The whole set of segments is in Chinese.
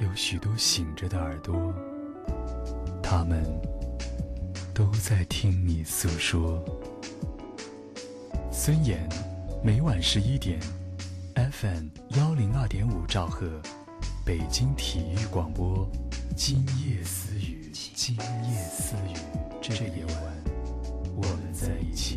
有许多醒着的耳朵，他们都在听你诉说。孙岩，每晚十一点，FM 幺零二点五兆赫，北京体育广播，今夜私语，今夜私语，这夜晚，我们在一起。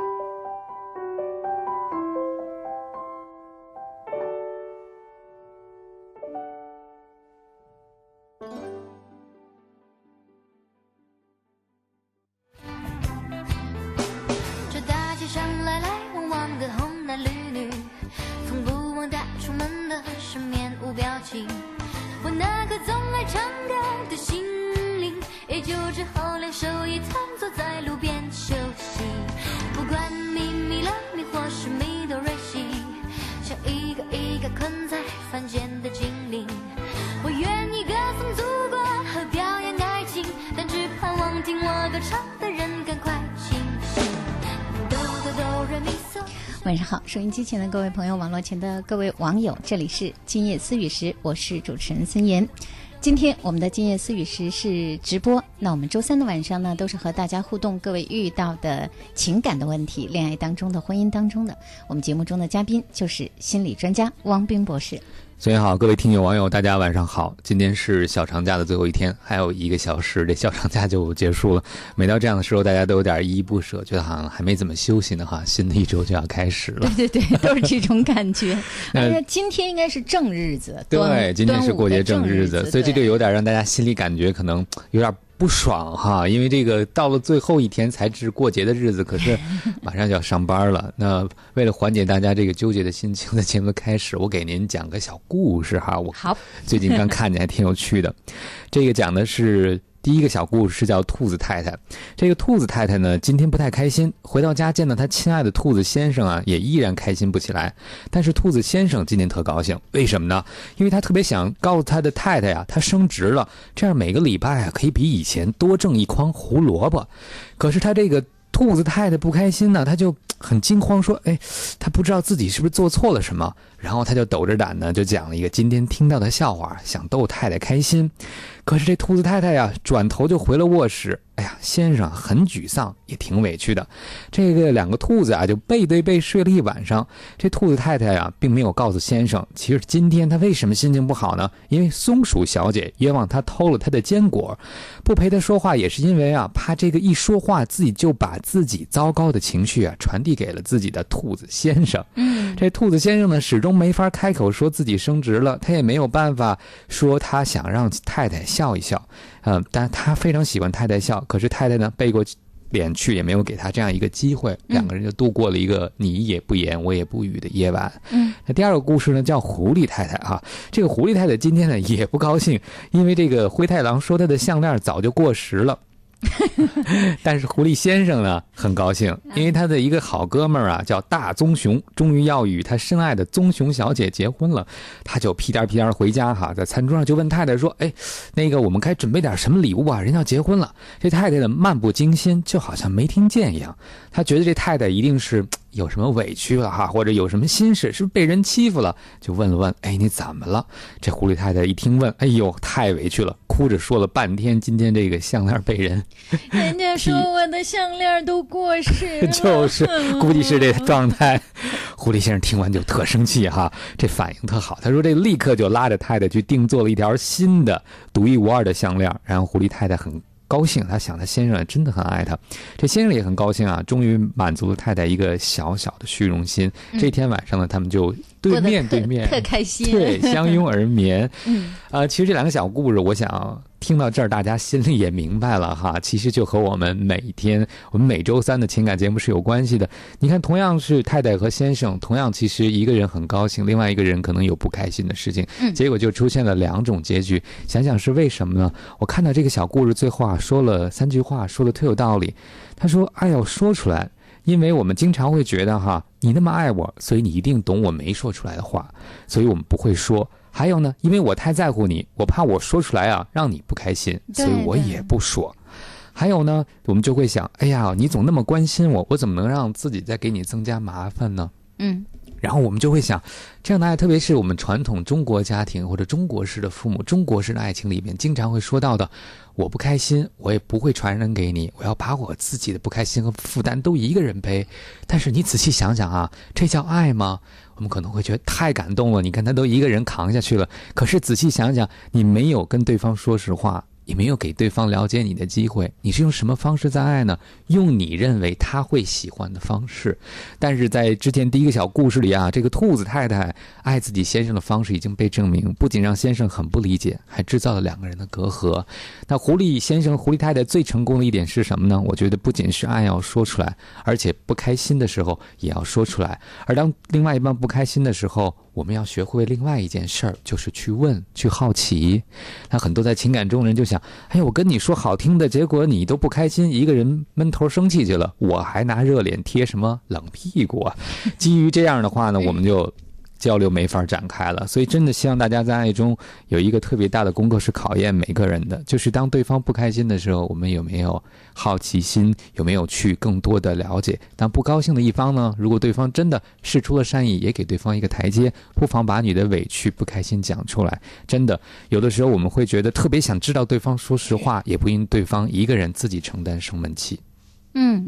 晚上好，收音机前的各位朋友，网络前的各位网友，这里是今夜思语时，我是主持人孙岩。今天我们的今夜思语时是直播，那我们周三的晚上呢，都是和大家互动各位遇到的情感的问题，恋爱当中的、婚姻当中的。我们节目中的嘉宾就是心理专家汪冰博士。所以好，各位听友网友，大家晚上好。今天是小长假的最后一天，还有一个小时，这小长假就结束了。每到这样的时候，大家都有点依依不舍，觉得好像还没怎么休息呢，哈，新的一周就要开始了。对对对，都是这种感觉。那而且今天应该是正日子，对，今天是过节正日子，子，所以这就有点让大家心里感觉可能有点不爽哈，因为这个到了最后一天才是过节的日子，可是 马上就要上班了。那为了缓解大家这个纠结的心情，在节目开始，我给您讲个小故事哈。我好，最近刚看见，还挺有趣的。这个讲的是第一个小故事，是叫兔子太太。这个兔子太太呢，今天不太开心，回到家见到她亲爱的兔子先生啊，也依然开心不起来。但是兔子先生今天特高兴，为什么呢？因为他特别想告诉他的太太呀、他升职了，这样每个礼拜啊可以比以前多挣一筐胡萝卜。可是他这个兔子太太不开心呢，他就很惊慌，说：“哎，他不知道自己是不是做错了什么。”然后他就抖着胆呢，就讲了一个今天听到的笑话，想逗太太开心。可是这兔子太太呀，转头就回了卧室。哎呀，先生很沮丧，也挺委屈的。这个两个兔子啊，就背对背睡了一晚上。这兔子太太呀，并没有告诉先生，其实今天他为什么心情不好呢？因为松鼠小姐冤枉他偷了他的坚果，不陪他说话，也是因为啊，怕这个一说话，自己就把自己糟糕的情绪啊传递给了自己的兔子先生。嗯，这兔子先生呢，始终没法开口说自己升职了，他也没有办法说他想让太太笑一笑，嗯、但他非常喜欢太太笑，可是太太呢背过脸去，也没有给他这样一个机会，两个人就度过了一个你也不言我也不语的夜晚。嗯，那第二个故事呢，叫狐狸太太哈、这个狐狸太太今天呢也不高兴，因为这个灰太狼说她的项链早就过时了。但是狐狸先生呢很高兴，因为他的一个好哥们儿啊叫大棕熊，终于要与他深爱的棕熊小姐结婚了。他就屁颠儿屁颠儿回家哈，在餐桌上就问太太说：“哎，那个我们该准备点什么礼物啊？人要结婚了。”这太太呢漫不经心，就好像没听见一样。他觉得这太太一定是 有什么委屈了哈，或者有什么心事，是不是被人欺负了？就问了问：“哎，你怎么了？”这狐狸太太一听问，哎呦，太委屈了，哭着说了半天，今天这个项链被人 人家说我的项链都过时了，就是，估计是这个状态。狐狸先生听完就特生气哈，这反应特好。他说这立刻就拉着太太去定做了一条新的独一无二的项链，然后狐狸太太很。高兴，他想他先生真的很爱他，这先生也很高兴啊，终于满足了太太一个小小的虚荣心。这天晚上呢，他们就对面对面，特开心。对，相拥而眠。嗯，呃，其实这两个小故事，我想听到这儿，大家心里也明白了哈。其实就和我们每天，我们每周三的情感节目是有关系的。你看，同样是太太和先生，同样其实一个人很高兴，另外一个人可能有不开心的事情，嗯结果就出现了两种结局。想想是为什么呢？我看到这个小故事最后啊，说了三句话，说的特有道理。他说：“爱要说出来。”因为我们经常会觉得哈，你那么爱我，所以你一定懂我没说出来的话，所以我们不会说。还有呢，因为我太在乎你，我怕我说出来啊让你不开心，所以我也不说。还有呢，我们就会想，哎呀，你总那么关心我，我怎么能让自己再给你增加麻烦呢？嗯，然后我们就会想，这样的爱，特别是我们传统中国家庭或者中国式的父母、中国式的爱情里面，经常会说到的，我不开心，我也不会传染给你，我要把我自己的不开心和负担都一个人背。但是你仔细想想啊，这叫爱吗？我们可能会觉得太感动了，你看他都一个人扛下去了。可是仔细想想，你没有跟对方说实话。也没有给对方了解你的机会，你是用什么方式在爱呢？用你认为他会喜欢的方式。但是在之前第一个小故事里啊，这个兔子太太爱自己先生的方式已经被证明，不仅让先生很不理解，还制造了两个人的隔阂。那狐狸先生、狐狸太太最成功的一点是什么呢？我觉得不仅是爱要说出来，而且不开心的时候也要说出来。而当另外一半不开心的时候，我们要学会另外一件事儿，就是去问、去好奇。那很多在情感中人就想：哎，我跟你说好听的，结果你都不开心，一个人闷头生气去了，我还拿热脸贴什么冷屁股啊？基于这样的话呢，我们就。交流没法展开了，所以真的希望大家在爱中有一个特别大的功课，是考验每个人的，就是当对方不开心的时候，我们有没有好奇心，有没有去更多的了解？当不高兴的一方呢，如果对方真的示出了善意，也给对方一个台阶，不妨把你的委屈、不开心讲出来。真的，有的时候我们会觉得特别想知道对方说实话，也不因对方一个人自己承担生闷气。嗯，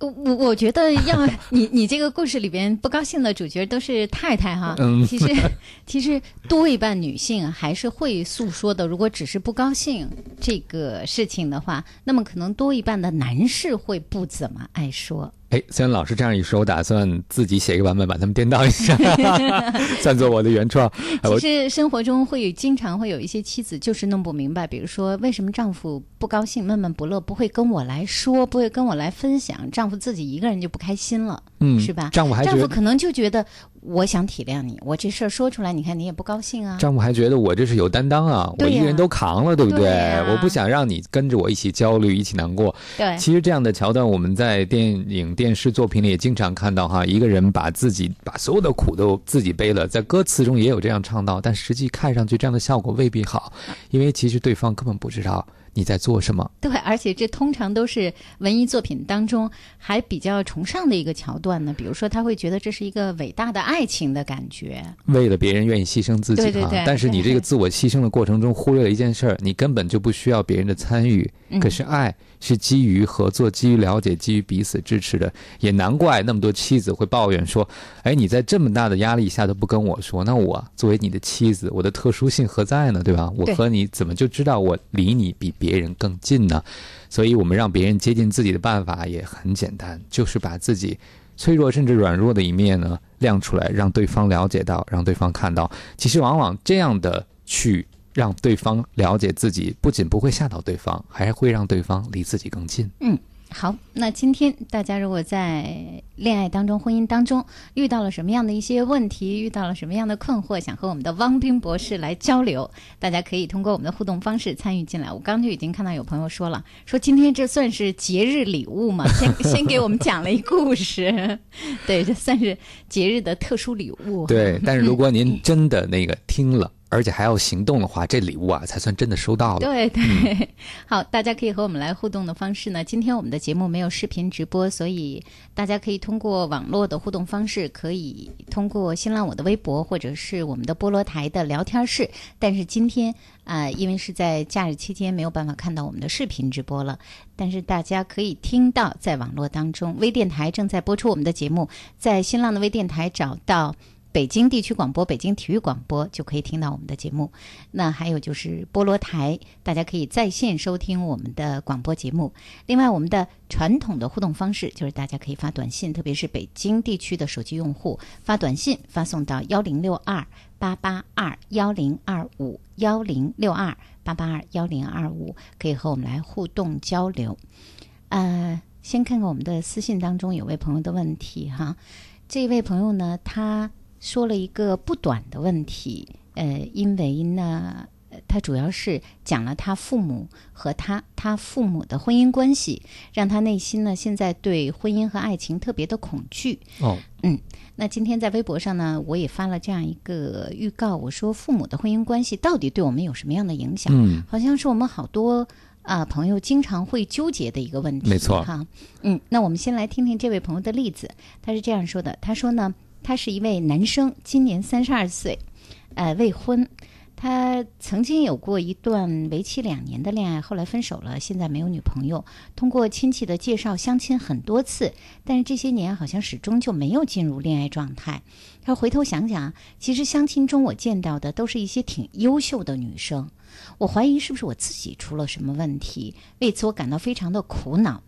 我我我觉得要你你这个故事里边不高兴的主角都是太太哈，嗯其实 其实多一半女性还是会诉说的。如果只是不高兴这个事情的话，那么可能多一半的男士会不怎么爱说。哎，虽然老师这样一说，我打算自己写一个版本，把他们颠倒一下，算作我的原创。其实生活中会经常会有一些妻子就是弄不明白，比如说为什么丈夫不高兴、闷闷不乐，不会跟我来说，不会跟我来分享，丈夫自己一个人就不开心了，嗯，是吧？丈夫还丈夫可能就觉得我想体谅你，我这事儿说出来，你看你也不高兴啊。丈夫还觉得我这是有担当啊，我一个人都扛了，对不对呀我不想让你跟着我一起焦虑，一起难过。对，其实这样的桥段，我们在电影、电视作品里也经常看到哈，一个人把自己把所有的苦都自己背了，在歌词中也有这样唱到，但实际看上去这样的效果未必好，因为其实对方根本不知道你在做什么。对，而且这通常都是文艺作品当中还比较崇尚的一个桥段呢。比如说，他会觉得这是一个伟大的爱情的感觉。为了别人愿意牺牲自己哈，对对对但是你这个自我牺牲的过程中忽略了一件事儿，你根本就不需要别人的参与。嗯可是爱是基于合作、基于了解、基于彼此支持的，也难怪那么多妻子会抱怨说：“哎，你在这么大的压力下都不跟我说，那我作为你的妻子，我的特殊性何在呢？对吧？我和你怎么就知道我离你比别人更近呢？所以，我们让别人接近自己的办法也很简单，就是把自己脆弱甚至软弱的一面呢亮出来，让对方了解到，让对方看到。其实，往往这样的去让对方了解自己，不仅不会吓到对方，还会让对方离自己更近。嗯好，那今天大家如果在恋爱当中、婚姻当中遇到了什么样的一些问题，遇到了什么样的困惑，想和我们的汪冰博士来交流，大家可以通过我们的互动方式参与进来。我刚就已经看到有朋友说了，说今天这算是节日礼物嘛？先先给我们讲了一故事，对，这算是节日的特殊礼物。对，但是如果您真的那个听了，而且还要行动的话，这礼物啊才算真的收到了。对对，好，大家可以和我们来互动的方式呢，今天我们的节目没有视频直播，所以大家可以通过网络的互动方式，可以通过新浪我的微博或者是我们的菠萝台的聊天室。但是今天啊、呃因为是在假日期间，没有办法看到我们的视频直播了，但是大家可以听到在网络当中，微电台正在播出我们的节目，在新浪的微电台找到。北京地区广播、北京体育广播就可以听到我们的节目。那还有就是菠萝台，大家可以在线收听我们的广播节目。另外，我们的传统的互动方式就是大家可以发短信，特别是北京地区的手机用户发短信发送到幺零六二八八二幺零二五幺零六二八八二幺零二五，可以和我们来互动交流。呃，先看看我们的私信当中有位朋友的问题哈。这位朋友呢，他说了一个不短的问题，呃，因为呢，呃他主要是讲了他父母和他他父母的婚姻关系，让他内心呢现在对婚姻和爱情特别的恐惧。哦，那今天在微博上呢，我也发了这样一个预告，我说父母的婚姻关系到底对我们有什么样的影响？嗯，好像是我们好多啊、朋友经常会纠结的一个问题。没错哈，嗯，那我们先来听听这位朋友的例子。他是这样说的：他说呢，他是一位男生，今年三十二岁，呃，未婚。他曾经有过一段为期两年的恋爱，后来分手了，现在没有女朋友。通过亲戚的介绍相亲很多次，但是这些年好像始终就没有进入恋爱状态。他回头想想，其实相亲中我见到的都是一些挺优秀的女生，我怀疑是不是我自己出了什么问题，为此我感到非常的苦恼。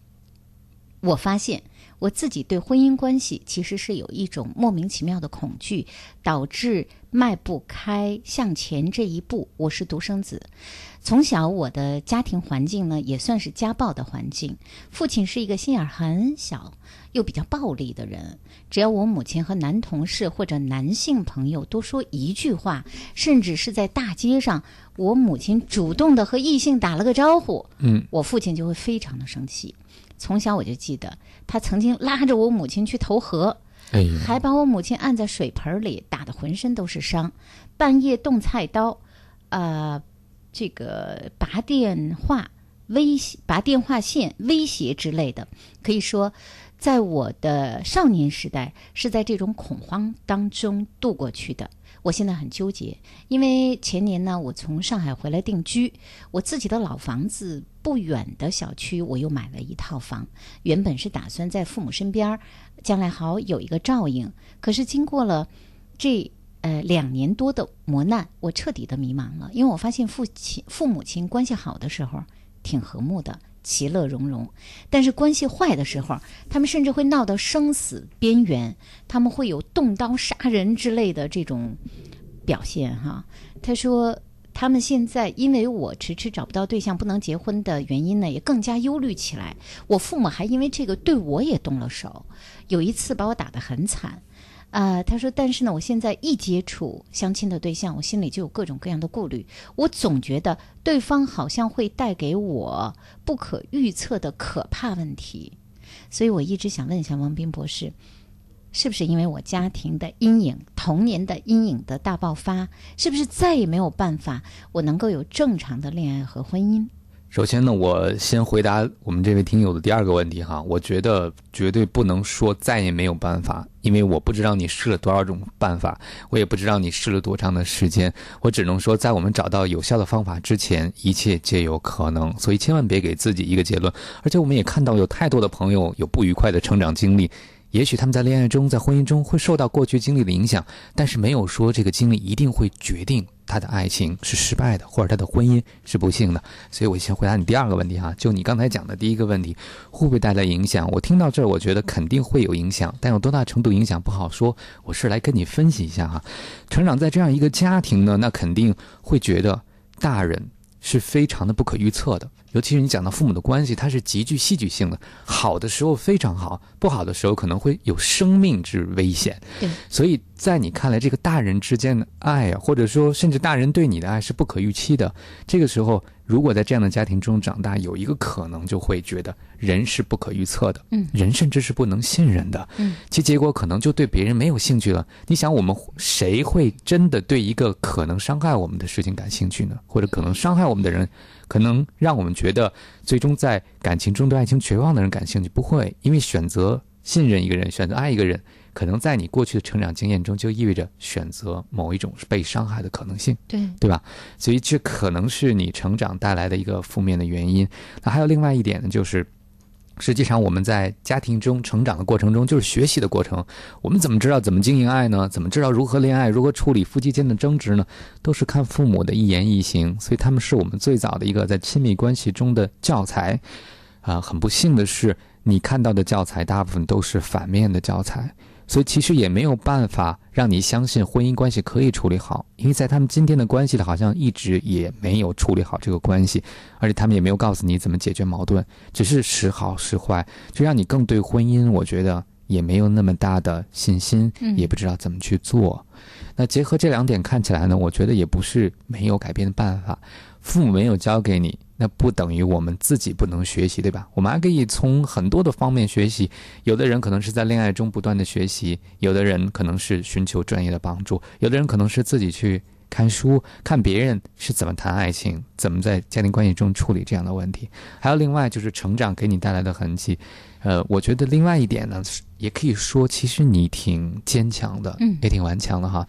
我发现我自己对婚姻关系其实是有一种莫名其妙的恐惧，导致迈不开向前这一步。我是独生子，从小我的家庭环境呢也算是家暴的环境，父亲是一个心眼儿很小又比较暴力的人。只要我母亲和男同事或者男性朋友多说一句话，甚至是在大街上，我母亲主动的和异性打了个招呼，嗯，我父亲就会非常的生气。从小我就记得，他曾经拉着我母亲去投河，哎，还把我母亲按在水盆里，打得浑身都是伤。半夜动菜刀，呃，这个拔电话威胁、拔电话线威胁之类的，可以说，在我的少年时代是在这种恐慌当中度过去的。我现在很纠结，因为前年呢，我从上海回来定居，我自己的老房子不远的小区，我又买了一套房。原本是打算在父母身边儿，将来好有一个照应。可是经过了这呃两年多的磨难，我彻底的迷茫了，因为我发现父亲父母亲关系好的时候挺和睦的。其乐融融，但是关系坏的时候，他们甚至会闹到生死边缘，他们会有动刀杀人之类的这种表现哈。他说，他们现在因为我迟迟找不到对象、不能结婚的原因呢，也更加忧虑起来。我父母还因为这个对我也动了手，有一次把我打得很惨。啊、他说，但是呢，我现在一接触相亲的对象，我心里就有各种各样的顾虑。我总觉得对方好像会带给我不可预测的可怕问题，所以我一直想问一下王斌博士，是不是因为我家庭的阴影、童年的阴影的大爆发，是不是再也没有办法我能够有正常的恋爱和婚姻？首先呢，我先回答我们这位听友的第二个问题哈，我觉得绝对不能说再也没有办法，因为我不知道你试了多少种办法，我也不知道你试了多长的时间，我只能说，在我们找到有效的方法之前，一切皆有可能，所以千万别给自己一个结论。而且我们也看到有太多的朋友有不愉快的成长经历。也许他们在恋爱中、在婚姻中会受到过去经历的影响，但是没有说这个经历一定会决定他的爱情是失败的，或者他的婚姻是不幸的。所以我先回答你第二个问题哈，就你刚才讲的第一个问题，会不会带来影响？我听到这儿，我觉得肯定会有影响，但有多大程度影响不好说。我是来跟你分析一下哈。成长在这样一个家庭呢，那肯定会觉得大人是非常的不可预测的。尤其是你讲到父母的关系，它是极具戏剧性的，好的时候非常好，不好的时候可能会有生命之危险。对，所以在你看来，这个大人之间的爱啊，或者说甚至大人对你的爱是不可预期的。这个时候，如果在这样的家庭中长大，有一个可能就会觉得人是不可预测的，嗯人甚至是不能信任的，嗯，其结果可能就对别人没有兴趣了。你想，我们谁会真的对一个可能伤害我们的事情感兴趣呢？或者可能伤害我们的人，可能让我们觉得最终在感情中对爱情绝望的人感兴趣？不会，因为选择信任一个人，选择爱一个人，可能在你过去的成长经验中就意味着选择某一种被伤害的可能性。对，对吧？所以这可能是你成长带来的一个负面的原因。那还有另外一点呢，就是实际上，我们在家庭中成长的过程中，就是学习的过程。我们怎么知道怎么经营爱呢？怎么知道如何恋爱？如何处理夫妻间的争执呢？都是看父母的一言一行。所以，他们是我们最早的一个在亲密关系中的教材。啊，很不幸的是，你看到的教材大部分都是反面的教材。所以其实也没有办法让你相信婚姻关系可以处理好，因为在他们今天的关系里，好像一直也没有处理好这个关系，而且他们也没有告诉你怎么解决矛盾，只是时好时坏，就让你更对婚姻，我觉得也没有那么大的信心，也不知道怎么去做。那结合这两点看起来呢，我觉得也不是没有改变的办法，父母没有教给你。那不等于我们自己不能学习，对吧？我们还可以从很多的方面学习。有的人可能是在恋爱中不断的学习，有的人可能是寻求专业的帮助，有的人可能是自己去看书，看别人是怎么谈爱情，怎么在家庭关系中处理这样的问题。还有另外就是成长给你带来的痕迹。呃，我觉得另外一点呢，也可以说，其实你挺坚强的，嗯，也挺顽强的哈。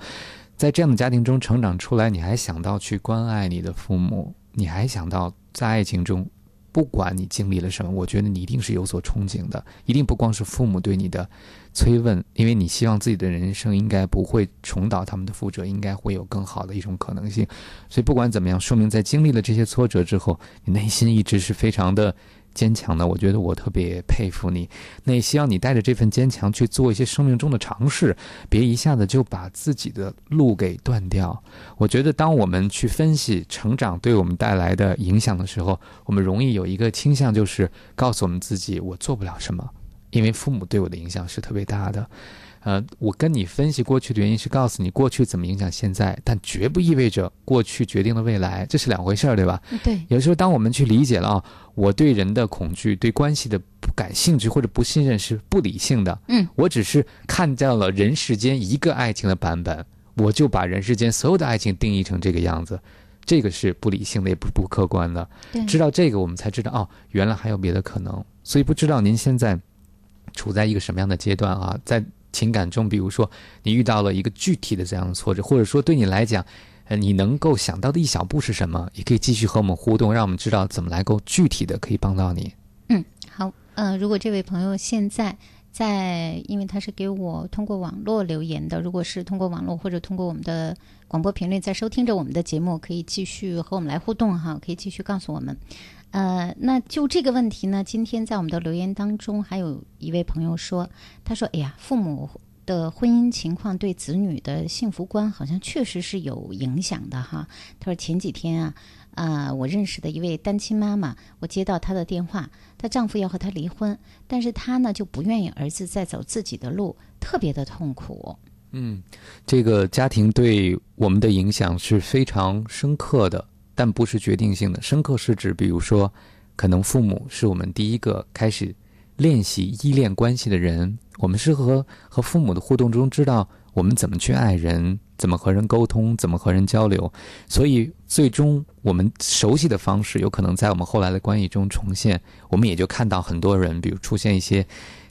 在这样的家庭中成长出来，你还想到去关爱你的父母，你还想到。在爱情中，不管你经历了什么，我觉得你一定是有所憧憬的。一定不光是父母对你的催问，因为你希望自己的人生应该不会重蹈他们的覆辙，应该会有更好的一种可能性。所以不管怎么样，说明在经历了这些挫折之后，你内心一直是非常的。坚强的，我觉得我特别佩服你。那也希望你带着这份坚强去做一些生命中的尝试，别一下子就把自己的路给断掉。我觉得，当我们去分析成长对我们带来的影响的时候，我们容易有一个倾向，就是告诉我们自己：我做不了什么，因为父母对我的影响是特别大的。呃，我跟你分析过去的原因是告诉你过去怎么影响现在，但绝不意味着过去决定了未来，这是两回事儿，对吧？对。有时候，当我们去理解了啊，我对人的恐惧、对关系的不感兴趣或者不信任是不理性的。嗯。我只是看到了人世间一个爱情的版本，我就把人世间所有的爱情定义成这个样子，这个是不理性的，也不不客观的。对。知道这个，我们才知道哦，原来还有别的可能。所以，不知道您现在处在一个什么样的阶段啊？在。情感中，比如说你遇到了一个具体的这样的挫折，或者说对你来讲，呃，你能够想到的一小步是什么？也可以继续和我们互动，让我们知道怎么来够具体的可以帮到你。嗯，好，呃，如果这位朋友现在在，因为他是给我通过网络留言的，如果是通过网络或者通过我们的广播频率在收听着我们的节目，可以继续和我们来互动哈，可以继续告诉我们。呃，那就这个问题呢，今天在我们的留言当中，还有一位朋友说，他说：“哎呀，父母的婚姻情况对子女的幸福观好像确实是有影响的哈。”他说：“前几天啊，啊，我认识的一位单亲妈妈，我接到她的电话，她丈夫要和她离婚，但是她呢就不愿意儿子再走自己的路，特别的痛苦。”嗯，这个家庭对我们的影响是非常深刻的。但不是决定性的，深刻是指，比如说，可能父母是我们第一个开始练习依恋关系的人。我们是和和父母的互动中，知道我们怎么去爱人，怎么和人沟通，怎么和人交流。所以，最终我们熟悉的方式，有可能在我们后来的关系中重现。我们也就看到很多人，比如出现一些。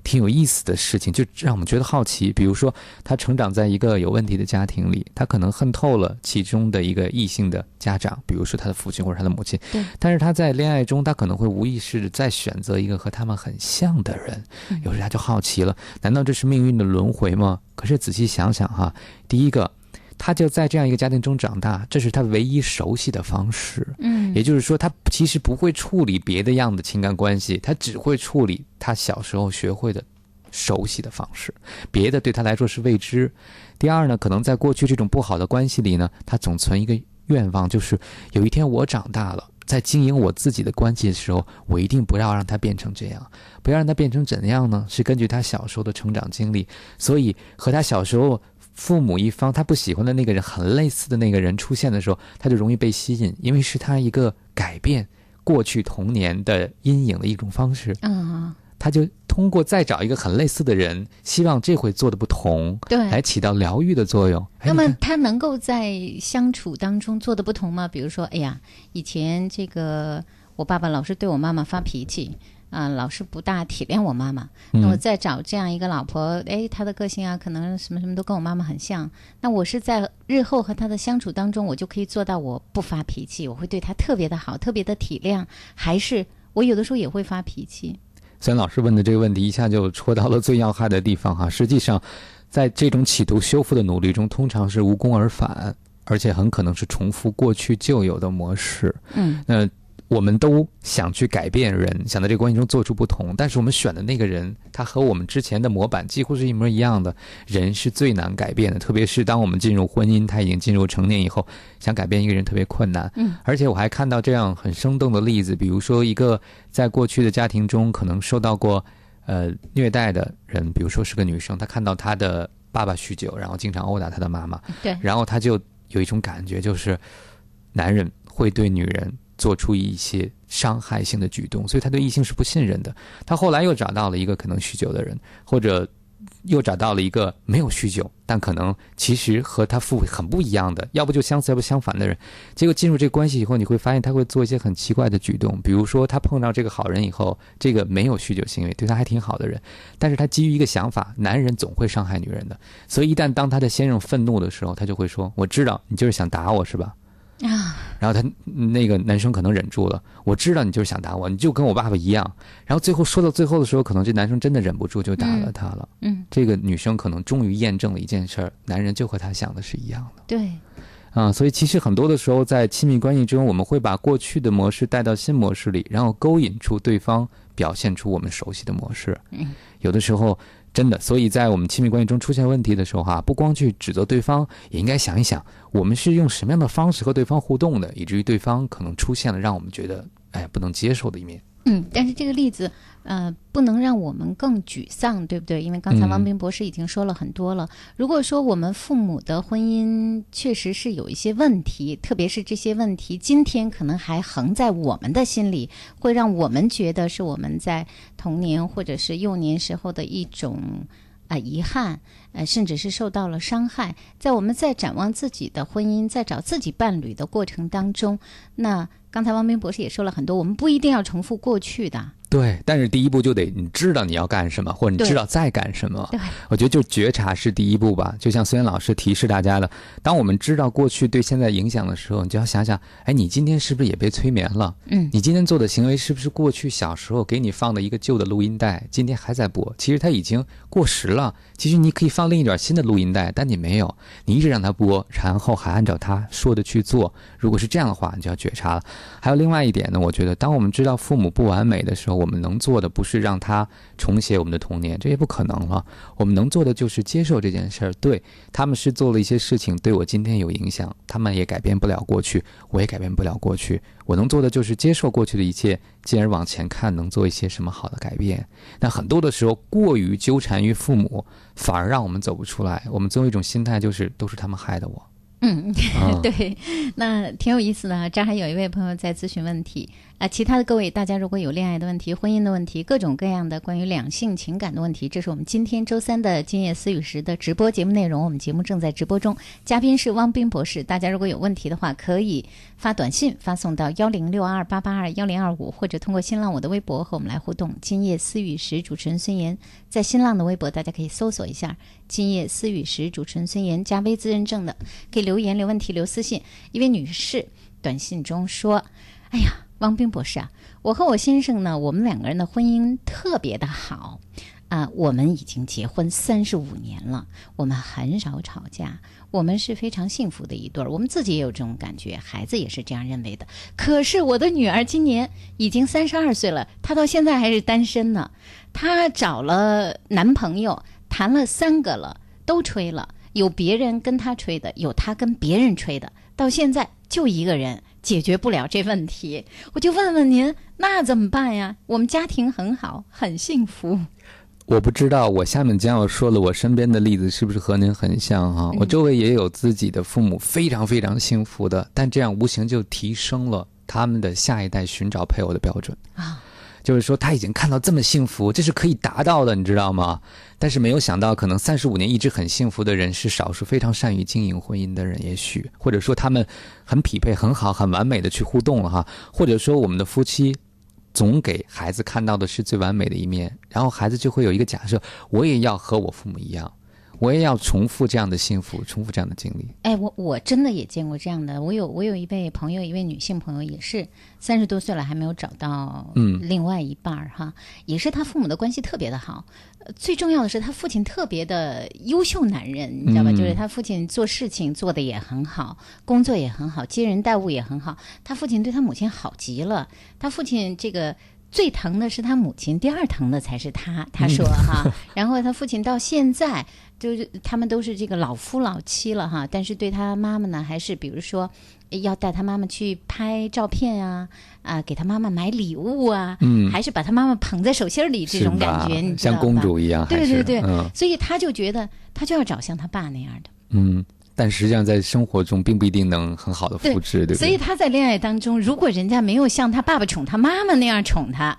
挺有意思的事情，就让我们觉得好奇。比如说，他成长在一个有问题的家庭里，他可能恨透了其中的一个异性的家长，比如说他的父亲或者他的母亲。对。但是他在恋爱中，他可能会无意识的再选择一个和他们很像的人。有时他就好奇了：难道这是命运的轮回吗？可是仔细想想哈，第一个。他就在这样一个家庭中长大，这是他唯一熟悉的方式。嗯，也就是说，他其实不会处理别的样的情感关系，他只会处理他小时候学会的、熟悉的方式。别的对他来说是未知。第二呢，可能在过去这种不好的关系里呢，他总存一个愿望，就是有一天我长大了，在经营我自己的关系的时候，我一定不要让他变成这样。不要让他变成怎样呢？是根据他小时候的成长经历，所以和他小时候。父母一方他不喜欢的那个人，很类似的那个人出现的时候，他就容易被吸引，因为是他一个改变过去童年的阴影的一种方式。嗯，他就通过再找一个很类似的人，希望这回做的不同，对，来起到疗愈的作用。那么他能够在相处当中做的不同吗？比如说，哎呀，以前这个我爸爸老是对我妈妈发脾气。啊，老是不大体谅我妈妈。那我再找这样一个老婆，哎，她的个性啊，可能什么什么都跟我妈妈很像。那我是在日后和她的相处当中，我就可以做到我不发脾气，我会对她特别的好，特别的体谅。还是我有的时候也会发脾气。孙老师问的这个问题，一下就戳到了最要害的地方哈。实际上，在这种企图修复的努力中，通常是无功而返，而且很可能是重复过去旧有的模式。嗯那我们都想去改变人，想在这个关系中做出不同，但是我们选的那个人，他和我们之前的模板几乎是一模一样的。人是最难改变的，特别是当我们进入婚姻，他已经进入成年以后，想改变一个人特别困难。嗯，而且我还看到这样很生动的例子，比如说一个在过去的家庭中可能受到过呃虐待的人，比如说是个女生，她看到她的爸爸酗酒，然后经常殴打她的妈妈，对，然后她就有一种感觉，就是男人会对女人做出一些伤害性的举动，所以他对异性是不信任的。他后来又找到了一个可能酗酒的人，或者又找到了一个没有酗酒，但可能其实和他父很不一样的，要不就相似，要不相反的人。结果进入这个关系以后，你会发现他会做一些很奇怪的举动，比如说他碰到这个好人以后，这个没有酗酒行为，对他还挺好的人，但是他基于一个想法，男人总会伤害女人的，所以一旦当他的先生愤怒的时候，他就会说：“我知道你就是想打我是吧？”啊，然后他那个男生可能忍住了，我知道你就是想打我，你就跟我爸爸一样。然后最后说到最后的时候，可能这男生真的忍不住就打了他了。嗯，这个女生可能终于验证了一件事儿，男人就和她想的是一样的对，啊。所以其实很多的时候，在亲密关系中，我们会把过去的模式带到新模式里，然后勾引出对方表现出我们熟悉的模式。嗯，有的时候真的，所以在我们亲密关系中出现问题的时候哈、不光去指责对方，也应该想一想，我们是用什么样的方式和对方互动的，以至于对方可能出现了让我们觉得哎不能接受的一面。嗯，但是这个例子，呃，不能让我们更沮丧，对不对？因为刚才嗯王斌博士已经说了很多了。如果说我们父母的婚姻确实是有一些问题，特别是这些问题今天可能还横在我们的心里，会让我们觉得是我们在童年或者是幼年时候的一种啊、遗憾，呃，甚至是受到了伤害。在我们在展望自己的婚姻，在找自己伴侣的过程当中，那刚才汪斌博士也说了很多，我们不一定要重复过去的。对，但是第一步就得你知道你要干什么，或者你知道在干什么。我觉得就是觉察是第一步吧。就像孙岩老师提示大家的，当我们知道过去对现在影响的时候，你就要想想，哎，你今天是不是也被催眠了？嗯你今天做的行为是不是过去小时候给你放的一个旧的录音带，今天还在播？其实它已经过时了。其实你可以放另一段新的录音带，但你没有，你一直让它播，然后还按照他说的去做。如果是这样的话，你就要觉察了。还有另外一点呢，我觉得当我们知道父母不完美的时候，我们能做的不是让他重写我们的童年，这也不可能了。我们能做的就是接受这件事儿，对他们是做了一些事情对我今天有影响，他们也改变不了过去，我也改变不了过去。我能做的就是接受过去的一切，进而往前看，能做一些什么好的改变。那很多的时候，过于纠缠于父母，反而让我们走不出来。我们总有一种心态，就是都是他们害的我。嗯，啊对，那挺有意思的啊。这儿还有一位朋友在咨询问题啊、其他的各位，大家如果有恋爱的问题、婚姻的问题、各种各样的关于两性情感的问题，这是我们今天周三的今夜思雨时的直播节目内容。我们节目正在直播中，嘉宾是汪斌博士。大家如果有问题的话，可以发短信发送到幺零六二八八二幺零二五，或者通过新浪我的微博和我们来互动。今夜思雨时，主持人孙岩在新浪的微博，大家可以搜索一下“今夜思雨时”，主持人孙岩加微自认证的。可以留言、留问题、留私信。一位女士短信中说：“哎呀，汪冰博士啊，我和我先生呢，我们两个人的婚姻特别的好啊，我们已经结婚三十五年了，我们很少吵架，我们是非常幸福的一对儿。我们自己也有这种感觉，孩子也是这样认为的。可是我的女儿今年已经三十二岁了，她到现在还是单身呢。她找了男朋友，谈了三个了，都吹了。”有别人跟她吹的，有她跟别人吹的，到现在就一个人解决不了这问题。我就问问您，那怎么办呀？我们家庭很好，很幸福。我不知道我下面将要说的我身边的例子是不是和您很像哈、嗯我周围也有自己的父母非常非常幸福的，但这样无形就提升了他们的下一代寻找配偶的标准啊。就是说他已经看到这么幸福，这是可以达到的，你知道吗？但是没有想到，可能三十五年一直很幸福的人是少数非常善于经营婚姻的人，也许。或者说他们很匹配、很好、很完美的去互动了哈，或者说我们的夫妻总给孩子看到的是最完美的一面，然后孩子就会有一个假设，我也要和我父母一样，我也要重复这样的幸福，重复这样的经历。哎，我我真的也见过这样的。我有我有一位朋友，一位女性朋友，也是三十多岁了还没有找到嗯另外一半儿哈，也是她父母的关系特别的好。呃最重要的是，他父亲特别的优秀男人，你知道吧？嗯就是他父亲做事情做的也很好，工作也很好，接人待物也很好。他父亲对他母亲好极了。他父亲这个。最疼的是他母亲，第二疼的才是他。他说哈，然后他父亲到现在就是他们都是这个老夫老妻了哈，但是对他妈妈呢，还是比如说要带他妈妈去拍照片啊，啊，给他妈妈买礼物啊，嗯还是把他妈妈捧在手心里这种感觉，你知道像公主一样，对对对，嗯所以他就觉得他就要找像他爸那样的。嗯。但实际上，在生活中并不一定能很好的复制，对不对？所以他在恋爱当中，如果人家没有像他爸爸宠他妈妈那样宠他，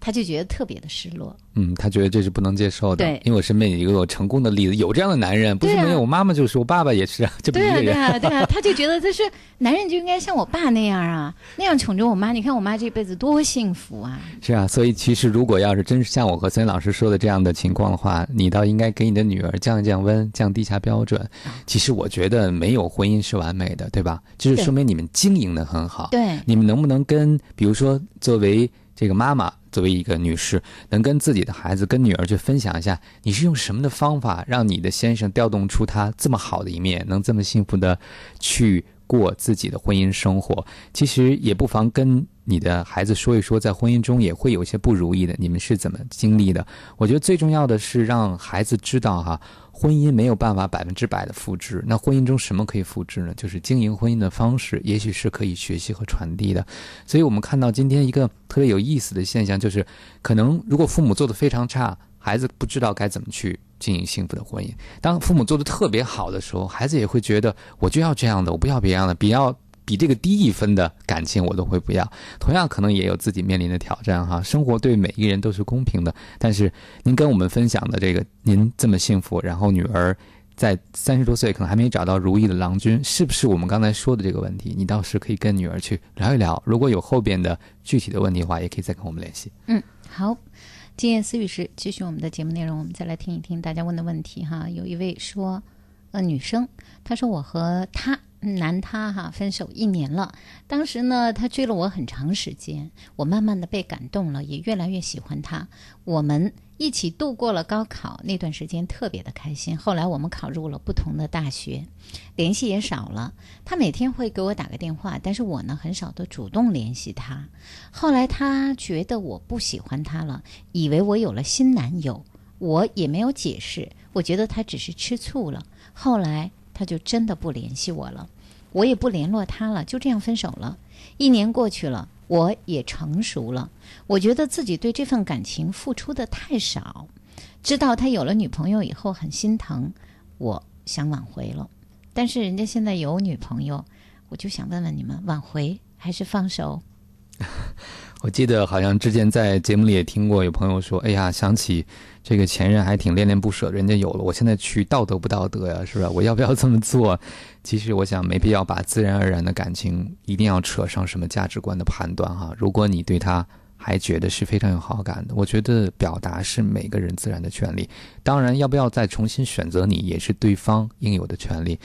他就觉得特别的失落。嗯，他觉得这是不能接受的。对因为我身边有一个有成功的例子，有这样的男人，不是没有，我妈妈就是，我爸爸也是啊，这不是对啊，一个人。对啊，对啊，他就觉得这是男人就应该像我爸那样啊，那样宠着我妈。你看我妈这辈子多幸福啊！是啊，所以其实如果要是真是像我和孙老师说的这样的情况的话，你倒应该给你的女儿降一降温，降低一下标准。其实我觉得没有婚姻是完美的，对吧？就是说明你们经营的很好。对，你们能不能跟，比如说作为这个妈妈，作为一个女士，能跟自己的孩子、跟女儿去分享一下，你是用什么的方法让你的先生调动出他这么好的一面，能这么幸福的去过自己的婚姻生活？其实也不妨跟你的孩子说一说，在婚姻中也会有一些不如意的，你们是怎么经历的？我觉得最重要的是让孩子知道哈。婚姻没有办法百分之百的复制，那婚姻中什么可以复制呢？就是经营婚姻的方式，也许是可以学习和传递的。所以我们看到今天一个特别有意思的现象，就是可能如果父母做的非常差，孩子不知道该怎么去经营幸福的婚姻；当父母做的特别好的时候，孩子也会觉得我就要这样的，我不要别样的，比要比这个低一分的感情我都会不要。同样，可能也有自己面临的挑战哈。生活对每一个人都是公平的，但是您跟我们分享的这个，您这么幸福，然后女儿。在三十多岁可能还没找到如意的郎君，是不是我们刚才说的这个问题？你倒是可以跟女儿去聊一聊。如果有后边的具体的问题的话，也可以再跟我们联系。嗯，好。今夜思语时，继续我们的节目内容，我们再来听一听大家问的问题哈。有一位说，呃，女生，她说我和他男他哈分手一年了，当时呢，他追了我很长时间，我慢慢的被感动了，也越来越喜欢他。我们一起度过了高考那段时间，特别的开心。后来我们考入了不同的大学，联系也少了。他每天会给我打个电话，但是我呢很少的主动联系他。后来他觉得我不喜欢他了，以为我有了新男友，我也没有解释。我觉得他只是吃醋了。后来他就真的不联系我了，我也不联络他了，就这样分手了。一年过去了，我也成熟了，我觉得自己对这份感情付出的太少。知道他有了女朋友以后很心疼，我想挽回了，但是人家现在有女朋友，我就想问问你们，挽回还是放手？我记得好像之前在节目里也听过有朋友说：“哎呀，想起这个前任还挺恋恋不舍，人家有了，我现在去道德不道德呀？是吧？我要不要这么做？”其实我想没必要把自然而然的感情一定要扯上什么价值观的判断哈。如果你对他还觉得是非常有好感的，我觉得表达是每个人自然的权利。当然，要不要再重新选择你，也是对方应有的权利。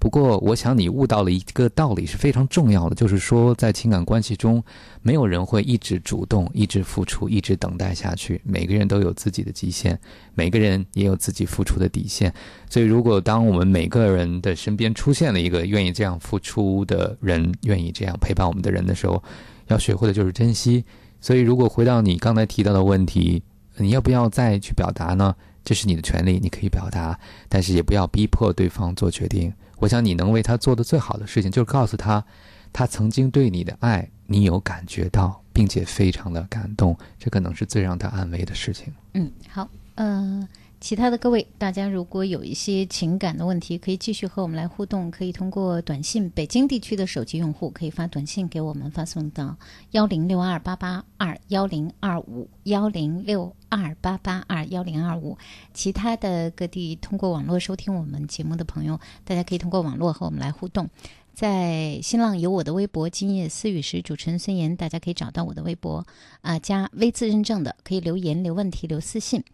不过，我想你悟到了一个道理是非常重要的，就是说，在情感关系中，没有人会一直主动、一直付出、一直等待下去。每个人都有自己的极限，每个人也有自己付出的底线。所以，如果当我们每个人的身边出现了一个愿意这样付出的人，愿意这样陪伴我们的人的时候，要学会的就是珍惜。所以，如果回到你刚才提到的问题，你要不要再去表达呢？这是你的权利，你可以表达，但是也不要逼迫对方做决定。我想你能为他做的最好的事情，就是告诉他，他曾经对你的爱，你有感觉到，并且非常的感动，这可能是最让他安慰的事情。嗯，好，呃，其他的各位，大家如果有一些情感的问题，可以继续和我们来互动，可以通过短信，北京地区的手机用户可以发短信给我们，发送到幺零六二八八二幺零二五幺零六二八八二幺零二五。其他的各地通过网络收听我们节目的朋友，大家可以通过网络和我们来互动。在新浪有我的微博“今夜思雨时”，主持人孙岩，大家可以找到我的微博啊、加微字认证的，可以留言、留问题、留私信。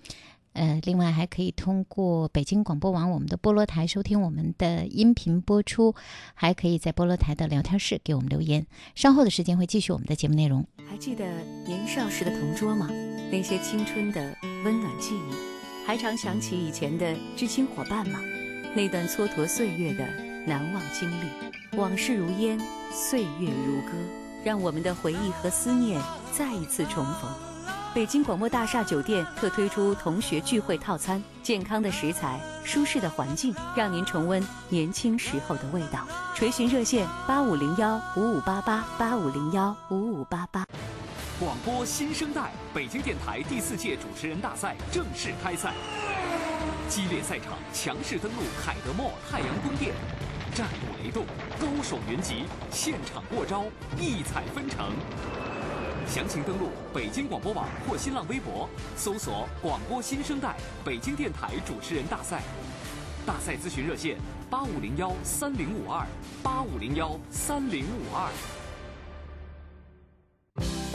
呃，另外还可以通过北京广播网我们的菠萝台收听我们的音频播出，还可以在菠萝台的聊天室给我们留言。稍后的时间会继续我们的节目内容。还记得年少时的同桌吗？那些青春的温暖记忆，还常想起以前的知青伙伴吗？那段蹉跎岁月的难忘经历，往事如烟，岁月如歌，让我们的回忆和思念再一次重逢。北京广播大厦酒店特推出同学聚会套餐，健康的食材，舒适的环境，让您重温年轻时候的味道。垂询热线：八五零幺五五八八八五零幺五五八八。广播新生代，北京电台第四届主持人大赛正式开赛。激烈赛场，强势登陆凯德茂太阳宫殿，战鼓雷动，高手云集，现场过招，异彩纷呈。详情登录北京广播网或新浪微博，搜索“广播新生代北京电台主持人大赛”。大赛咨询热线：八五零幺三零五二八五零幺三零五二。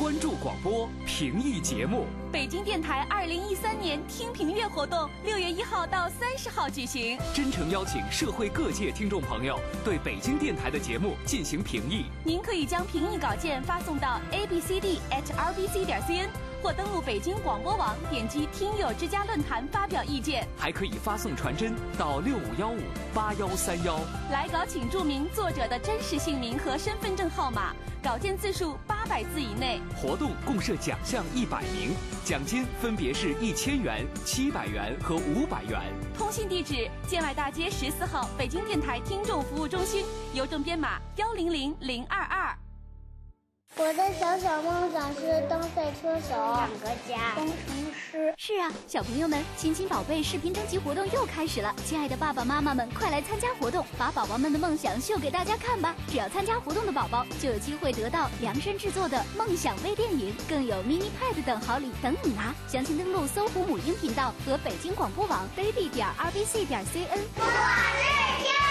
关注广播评议节目。北京电台二零一三年听评月活动六月一号到三十号举行，真诚邀请社会各界听众朋友对北京电台的节目进行评议。您可以将评议稿件发送到 a b c d h r b c 点 c n，或登录北京广播网，点击听友之家论坛发表意见。还可以发送传真到六五幺五八幺三幺。来稿请注明作者的真实姓名和身份证号码，稿件字数八百字以内。活动共设奖项一百名，奖金分别是一千元、七百元和五百元。通信地址：建外大街十四号北京电台听众服务中心，邮政编码幺零零零二二。我的小小梦想是当赛车手，两个家，工程师。是啊，小朋友们，亲亲宝贝视频征集活动又开始了，亲爱的爸爸妈妈们，快来参加活动，把宝宝们的梦想秀给大家看吧！只要参加活动的宝宝，就有机会得到量身制作的梦想微电影，更有 mini pad 等好礼等你拿。详情登录搜狐母婴频道和北京广播网 baby 点 rbc 点 cn。我是天天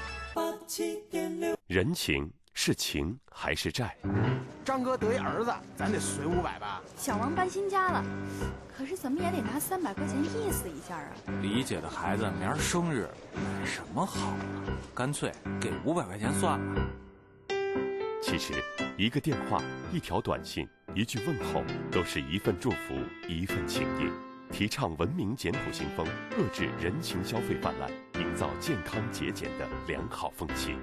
人情是情还是债？张哥得一儿子，咱得随五百吧。小王搬新家了，可是怎么也得拿三百块钱意思一下啊。李姐的孩子明儿生日，买什么好啊？干脆给五百块钱算了。其实，一个电话、一条短信、一句问候，都是一份祝福，一份情谊。提倡文明简朴行风，遏制人情消费泛滥，营造健康节俭的良好风气。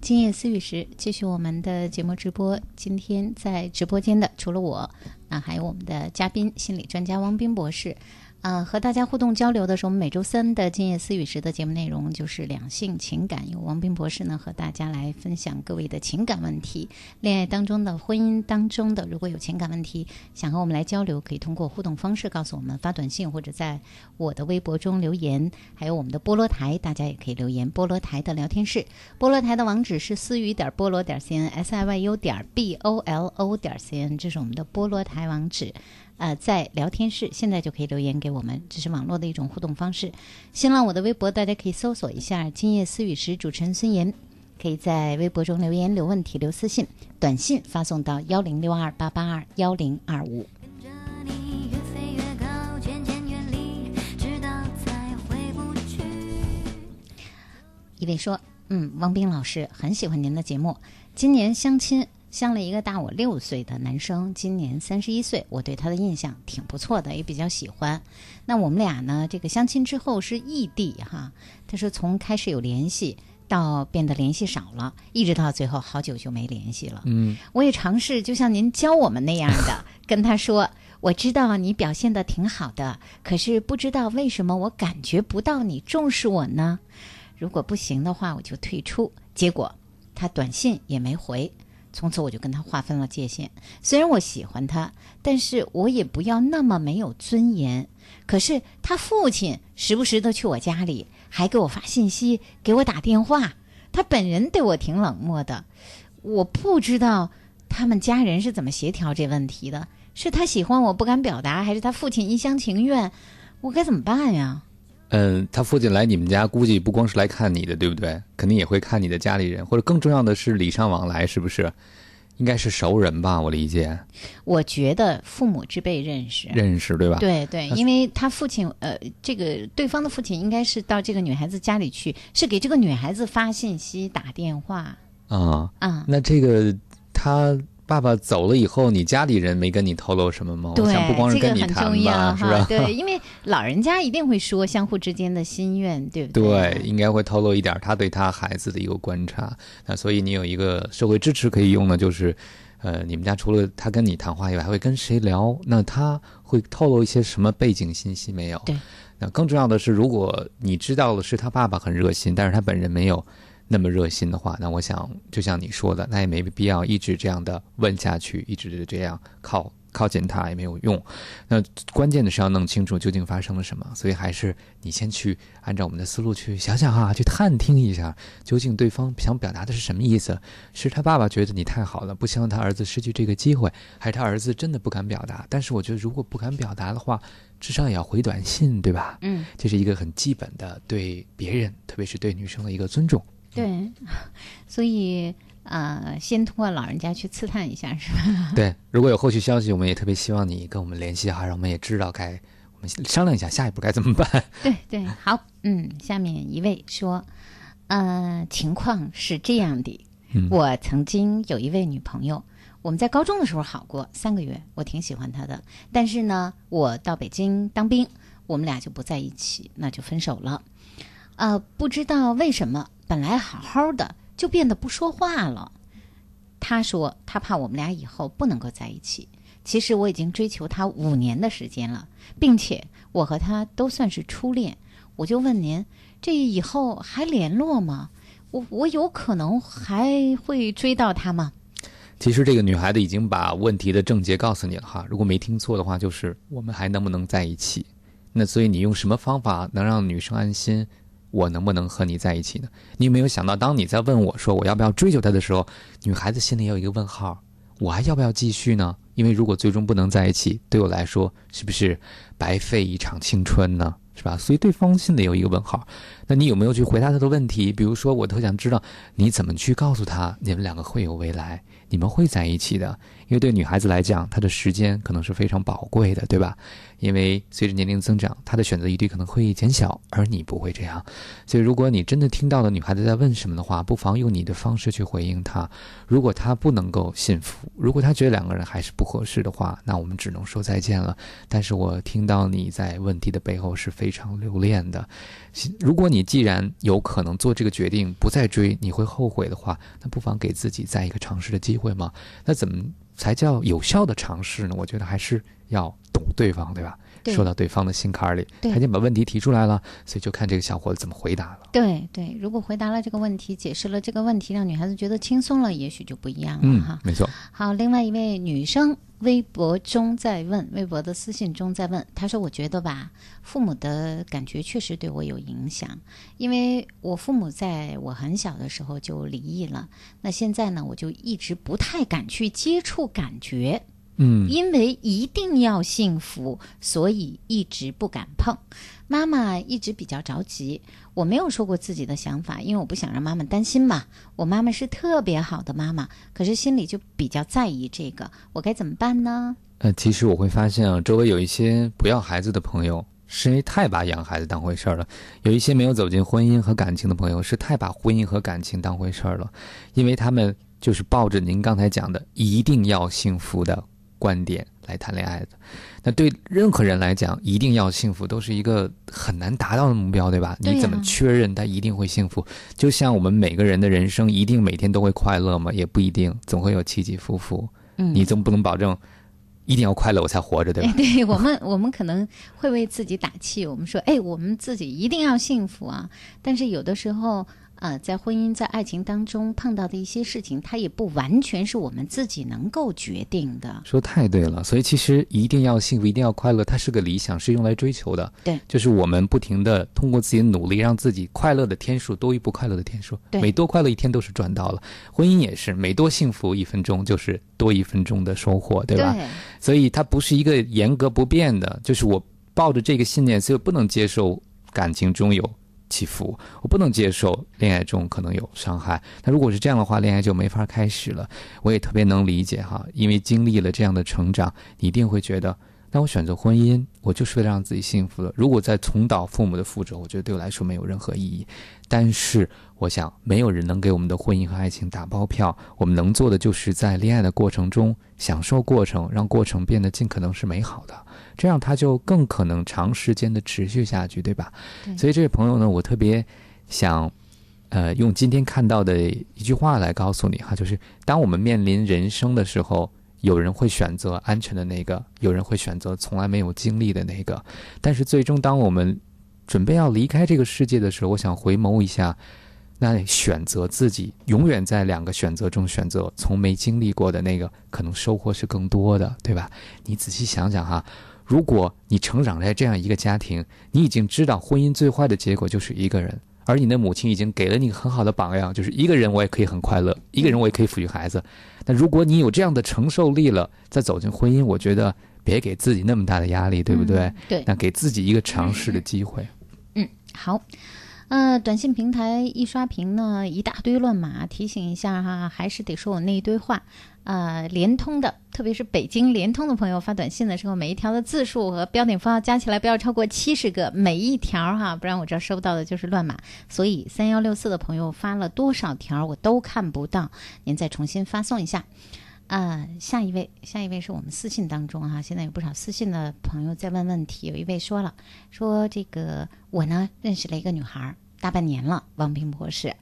今夜思雨时，继续我们的节目直播。今天在直播间的除了我，那，还有我们的嘉宾心理专家汪斌博士。啊，和大家互动交流的是我们每周三的《今夜思雨时》的节目内容，就是两性情感，由王斌博士呢和大家来分享各位的情感问题，恋爱当中的、婚姻当中的，如果有情感问题想和我们来交流，可以通过互动方式告诉我们，发短信或者在我的微博中留言，还有我们的菠萝台，大家也可以留言。菠萝台的聊天室，菠萝台的网址是思雨点菠萝点 cn s i y u 点 b o l o 点 cn，这是我们的菠萝台网址。呃，在聊天室现在就可以留言给我们，这是网络的一种互动方式。新浪我的微博大家可以搜索一下“今夜思雨时”，主持人孙岩，可以在微博中留言、留问题、留私信，短信发送到幺零六二八八二幺零二五。一位说：“嗯，汪冰老师很喜欢您的节目，今年相亲。”相了一个大我六岁的男生，今年三十一岁，我对他的印象挺不错的，也比较喜欢。那我们俩呢，这个相亲之后是异地哈。他说从开始有联系到变得联系少了，一直到最后好久就没联系了。嗯，我也尝试就像您教我们那样的 跟他说，我知道你表现的挺好的，可是不知道为什么我感觉不到你重视我呢？如果不行的话，我就退出。结果他短信也没回，从此我就跟他划分了界限。虽然我喜欢他，但是我也不要那么没有尊严。可是他父亲时不时的去我家里，还给我发信息，给我打电话。他本人对我挺冷漠的，我不知道他们家人是怎么协调这问题的。是他喜欢我不敢表达，还是他父亲一厢情愿？我该怎么办呀？嗯，他父亲来你们家，估计不光是来看你的，对不对？肯定也会看你的家里人，或者更重要的是礼尚往来，是不是？应该是熟人吧，我理解。我觉得父母之辈认识，认识对吧？对对，因为他父亲呃，这个对方的父亲应该是到这个女孩子家里去，是给这个女孩子发信息、打电话。啊啊，那这个他。爸爸走了以后，你家里人没跟你透露什么吗？对，不光是跟你这个谈很重要吧，是哈。吧？对，因为老人家一定会说相互之间的心愿，对不对，应该会透露一点他对他孩子的一个观察。那所以你有一个社会支持可以用的，就是，呃，你们家除了他跟你谈话以外，还会跟谁聊？那他会透露一些什么背景信息没有？对。那更重要的是，如果你知道了是他爸爸很热心，但是他本人没有那么热心的话，那我想就像你说的，那也没必要一直这样的问下去，一直这样靠靠近他也没有用。那关键的是要弄清楚究竟发生了什么，所以还是你先去按照我们的思路去想想哈，去探听一下究竟对方想表达的是什么意思。是他爸爸觉得你太好了，不希望他儿子失去这个机会，还是他儿子真的不敢表达？但是我觉得如果不敢表达的话，至少也要回短信，对吧？嗯，这是一个很基本的对别人，特别是对女生的一个尊重。对，所以呃，先通过老人家去刺探一下，是吧？对，如果有后续消息，我们也特别希望你跟我们联系哈，让我们也知道该我们商量一下下一步该怎么办。对对，好，嗯，下面一位说，呃，情况是这样的，嗯我曾经有一位女朋友，我们在高中的时候好过三个月，我挺喜欢她的，但是呢，我到北京当兵，我们俩就不在一起，那就分手了。呃，不知道为什么，本来好好的就变得不说话了。他说他怕我们俩以后不能够在一起。其实我已经追求他五年的时间了，并且我和他都算是初恋。我就问您，这以后还联络吗？我我有可能还会追到他吗？其实这个女孩子已经把问题的症结告诉你了哈，如果没听错的话，就是我们还能不能在一起？那所以你用什么方法能让女生安心？我能不能和你在一起呢？你有没有想到，当你在问我说我要不要追求她的时候，女孩子心里也有一个问号：我还要不要继续呢？因为如果最终不能在一起，对我来说是不是白费一场青春呢？是吧？所以对方心里有一个问号。那你有没有去回答他的问题？比如说，我特想知道你怎么去告诉他，你们两个会有未来，你们会在一起的。因为对女孩子来讲，她的时间可能是非常宝贵的，对吧？因为随着年龄增长，她的选择余地可能会减小，而你不会这样。所以，如果你真的听到了女孩子在问什么的话，不妨用你的方式去回应她。如果她不能够信服，如果她觉得两个人还是不合适的话，那我们只能说再见了。但是我听到你在问题的背后是非常留恋的。如果你你既然有可能做这个决定不再追，你会后悔的话，那不妨给自己再一个尝试的机会嘛。那怎么才叫有效的尝试呢？我觉得还是要懂对方，对吧？对说到对方的心坎儿里，他已经把问题提出来了，所以就看这个小伙子怎么回答了。对对，如果回答了这个问题，解释了这个问题，让女孩子觉得轻松了，也许就不一样了嗯哈。，没错。好，另外一位女生微博中在问，微博的私信中在问，她说：“我觉得吧，父母的感觉确实对我有影响，因为我父母在我很小的时候就离异了，那现在呢，我就一直不太敢去接触感觉。”嗯因为一定要幸福，所以一直不敢碰。妈妈一直比较着急，我没有说过自己的想法，因为我不想让妈妈担心嘛。我妈妈是特别好的妈妈，可是心里就比较在意这个，我该怎么办呢？呃，其实我会发现啊，周围有一些不要孩子的朋友，是因为太把养孩子当回事儿了；有一些没有走进婚姻和感情的朋友，是太把婚姻和感情当回事儿了，因为他们就是抱着您刚才讲的一定要幸福的观点来谈恋爱的。那对任何人来讲，一定要幸福都是一个很难达到的目标，对吧？你怎么确认他一定会幸福？就像我们每个人的人生一定每天都会快乐吗？也不一定，总会有起起伏伏。嗯你总不能保证一定要快乐我才活着，对吧哎，？对我们，我们可能会为自己打气，我们说，哎，我们自己一定要幸福啊。但是有的时候，呃，在婚姻、在爱情当中碰到的一些事情，它也不完全是我们自己能够决定的。说太对了，所以其实一定要幸福，一定要快乐，它是个理想，是用来追求的。对，就是我们不停的通过自己的努力，让自己快乐的天数多于不快乐的天数。对每多快乐一天都是赚到了。婚姻也是，每多幸福一分钟就是多一分钟的收获，对吧？对所以它不是一个严格不变的，就是我抱着这个信念，所以不能接受感情中有起伏，我不能接受恋爱中可能有伤害。那如果是这样的话，恋爱就没法开始了。我也特别能理解哈，因为经历了这样的成长，你一定会觉得，那我选择婚姻，我就是为了让自己幸福的。如果再重蹈父母的覆辙，我觉得对我来说没有任何意义。但是，我想没有人能给我们的婚姻和爱情打包票，我们能做的就是在恋爱的过程中享受过程，让过程变得尽可能是美好的，这样他就更可能长时间的持续下去，对吧？对所以这位朋友呢，我特别想，呃，用今天看到的一句话来告诉你哈，就是当我们面临人生的时候，有人会选择安全的那个，有人会选择从来没有经历的那个，但是最终当我们准备要离开这个世界的时候，我想回眸一下。那选择自己永远在两个选择中选择从没经历过的那个，可能收获是更多的，对吧？你仔细想想哈，如果你成长在这样一个家庭，你已经知道婚姻最坏的结果就是一个人，而你的母亲已经给了你很好的榜样，就是一个人我也可以很快乐，一个人我也可以抚育孩子。那如果你有这样的承受力了，再走进婚姻，我觉得别给自己那么大的压力，对不对？嗯对那给自己一个尝试的机会。嗯，好。呃，短信平台一刷屏呢，一大堆乱码，提醒一下哈，还是得说我那一堆话。呃，联通的，特别是北京联通的朋友发短信的时候，每一条的字数和标点符号加起来不要超过七十个，每一条哈，不然我这儿收到的就是乱码。所以三幺六四的朋友发了多少条我都看不到，您再重新发送一下。啊、下一位，下一位是我们私信当中哈、现在有不少私信的朋友在问问题。有一位说了，说这个我呢认识了一个女孩儿，大半年了，王平博士。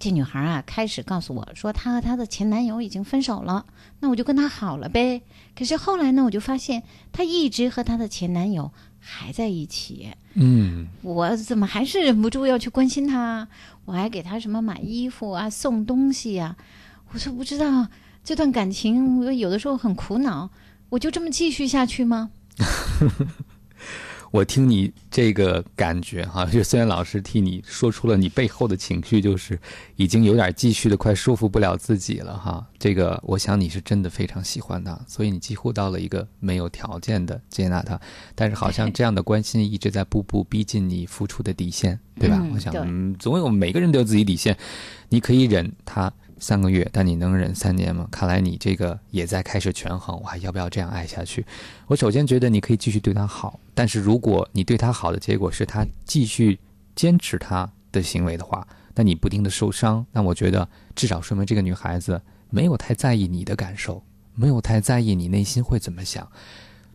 这女孩啊，开始告诉我说，她和她的前男友已经分手了，那我就跟她好了呗。可是后来呢，我就发现她一直和她的前男友还在一起。嗯，我怎么还是忍不住要去关心她？我还给她什么买衣服啊、送东西呀、我说不知道这段感情，我有的时候很苦恼，我就这么继续下去吗？我听你这个感觉哈，就虽然老师替你说出了你背后的情绪，就是已经有点继续的快说服不了自己了哈。这个我想你是真的非常喜欢他，所以你几乎到了一个没有条件的接纳他，但是好像这样的关心一直在步步逼近你付出的底线，对吧？我想，嗯总有每个人都有自己底线，你可以忍他三个月，但你能忍三年吗？看来你这个也在开始权衡，我还要不要这样爱下去？我首先觉得你可以继续对他好，但是如果你对他好的结果是他继续坚持他的行为的话，那你不停的受伤，那我觉得至少说明这个女孩子没有太在意你的感受，没有太在意你内心会怎么想。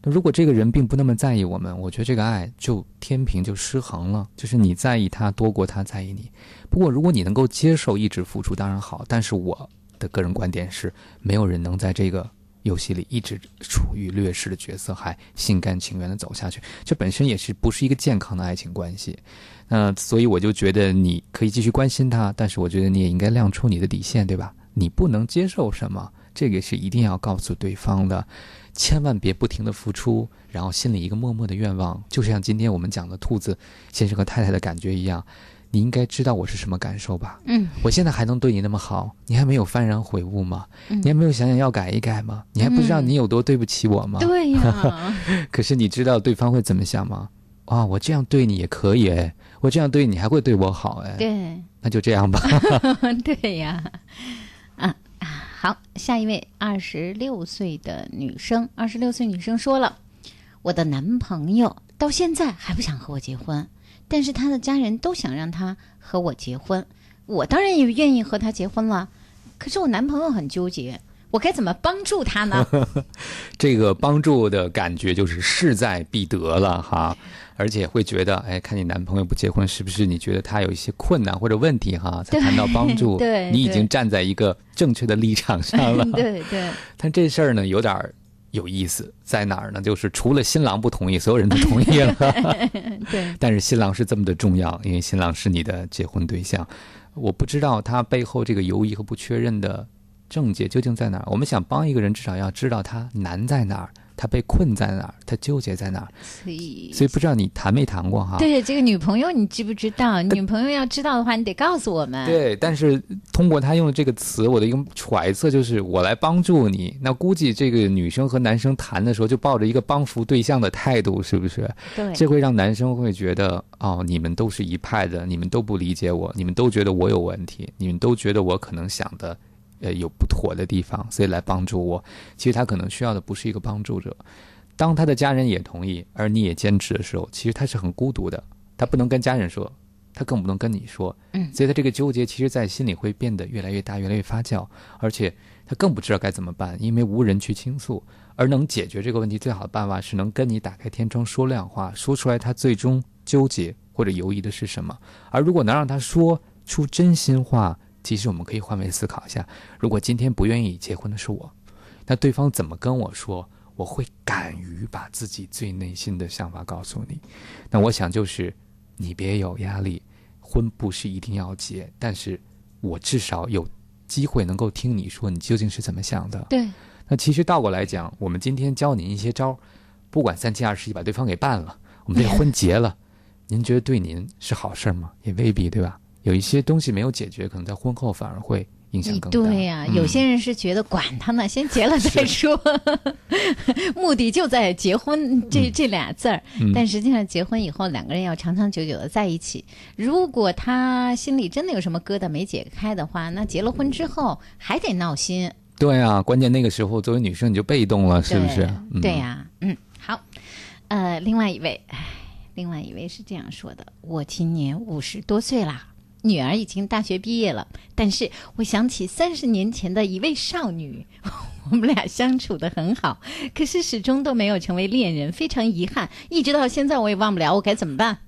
那如果这个人并不那么在意我们，我觉得这个爱就天平就失衡了，就是你在意他多过他在意你。不过如果你能够接受一直付出，当然好。但是我的个人观点是，没有人能在这个游戏里一直处于劣势的角色，还心甘情愿的走下去，这本身也是不是一个健康的爱情关系。那所以我就觉得你可以继续关心他，但是我觉得你也应该亮出你的底线，对吧？你不能接受什么，这个是一定要告诉对方的。千万别不停的付出，然后心里一个默默的愿望，就像今天我们讲的兔子先生和太太的感觉一样，你应该知道我是什么感受吧？嗯，我现在还能对你那么好，你还没有幡然悔悟吗？嗯你还没有想想要改一改吗？你还不知道你有多对不起我吗？对呀 可是你知道对方会怎么想吗？啊，我这样对你也可以哎，我这样对你还会对我好哎，对，那就这样吧。对呀，好，下一位二十六岁的女生，二十六岁女生说了，我的男朋友到现在还不想和我结婚，但是他的家人都想让他和我结婚，我当然也愿意和他结婚了，可是我男朋友很纠结，我该怎么帮助他呢？这个帮助的感觉就是势在必得了哈，而且会觉得，哎，看你男朋友不结婚，是不是你觉得他有一些困难或者问题哈，才谈到帮助？对你已经站在一个正确的立场上了。对对，但这事儿呢，有点儿有意思在哪儿呢？就是除了新郎不同意，所有人都同意了。对，但是新郎是这么的重要，因为新郎是你的结婚对象。我不知道他背后这个犹疑和不确认的症结究竟在哪儿。我们想帮一个人，至少要知道他难在哪儿，他被困在哪儿，他纠结在哪儿。所以所以不知道你谈没谈过哈？对这个女朋友，你知不知道？女朋友要知道的话，你得告诉我们。对，但是通过他用的这个词，我的一个揣测就是我来帮助你。那估计这个女生和男生谈的时候，就抱着一个帮扶对象的态度，是不是？对这会让男生会觉得哦，你们都是一派的，你们都不理解我，你们都觉得我有问题，你们都觉得我可能想的呃有不妥的地方，所以来帮助我。其实他可能需要的不是一个帮助者。当他的家人也同意，而你也坚持的时候，其实他是很孤独的。他不能跟家人说，他更不能跟你说。嗯所以他这个纠结，其实在心里会变得越来越大，越来越发酵，而且他更不知道该怎么办，因为无人去倾诉。而能解决这个问题最好的办法是能跟你打开天窗说亮话，说出来他最终纠结或者犹疑的是什么。而如果能让他说出真心话，其实我们可以换位思考一下：如果今天不愿意结婚的是我，那对方怎么跟我说？我会敢于把自己最内心的想法告诉你。那我想就是，你别有压力，婚不是一定要结，但是我至少有机会能够听你说你究竟是怎么想的。对，那其实倒过来讲，我们今天教您一些招儿，不管三七二十一把对方给办了，我们这婚结了，您觉得对您是好事儿吗？也未必，对吧？有一些东西没有解决，可能在婚后反而会影响更大。对呀、嗯有些人是觉得管他呢，先结了再说，目的就在结婚这、这俩字儿。嗯但实际上，结婚以后两个人要长长久久的在一起。如果他心里真的有什么疙瘩没解开的话，那结了婚之后还得闹心，对啊，关键那个时候作为女生你就被动了，是不是？嗯对呀、嗯，好。呃，另外一位，唉，另外一位是这样说的：我今年五十多岁啦。女儿已经大学毕业了，但是我想起三十年前的一位少女，我们俩相处的很好，可是始终都没有成为恋人，非常遗憾，一直到现在我也忘不了，我该怎么办？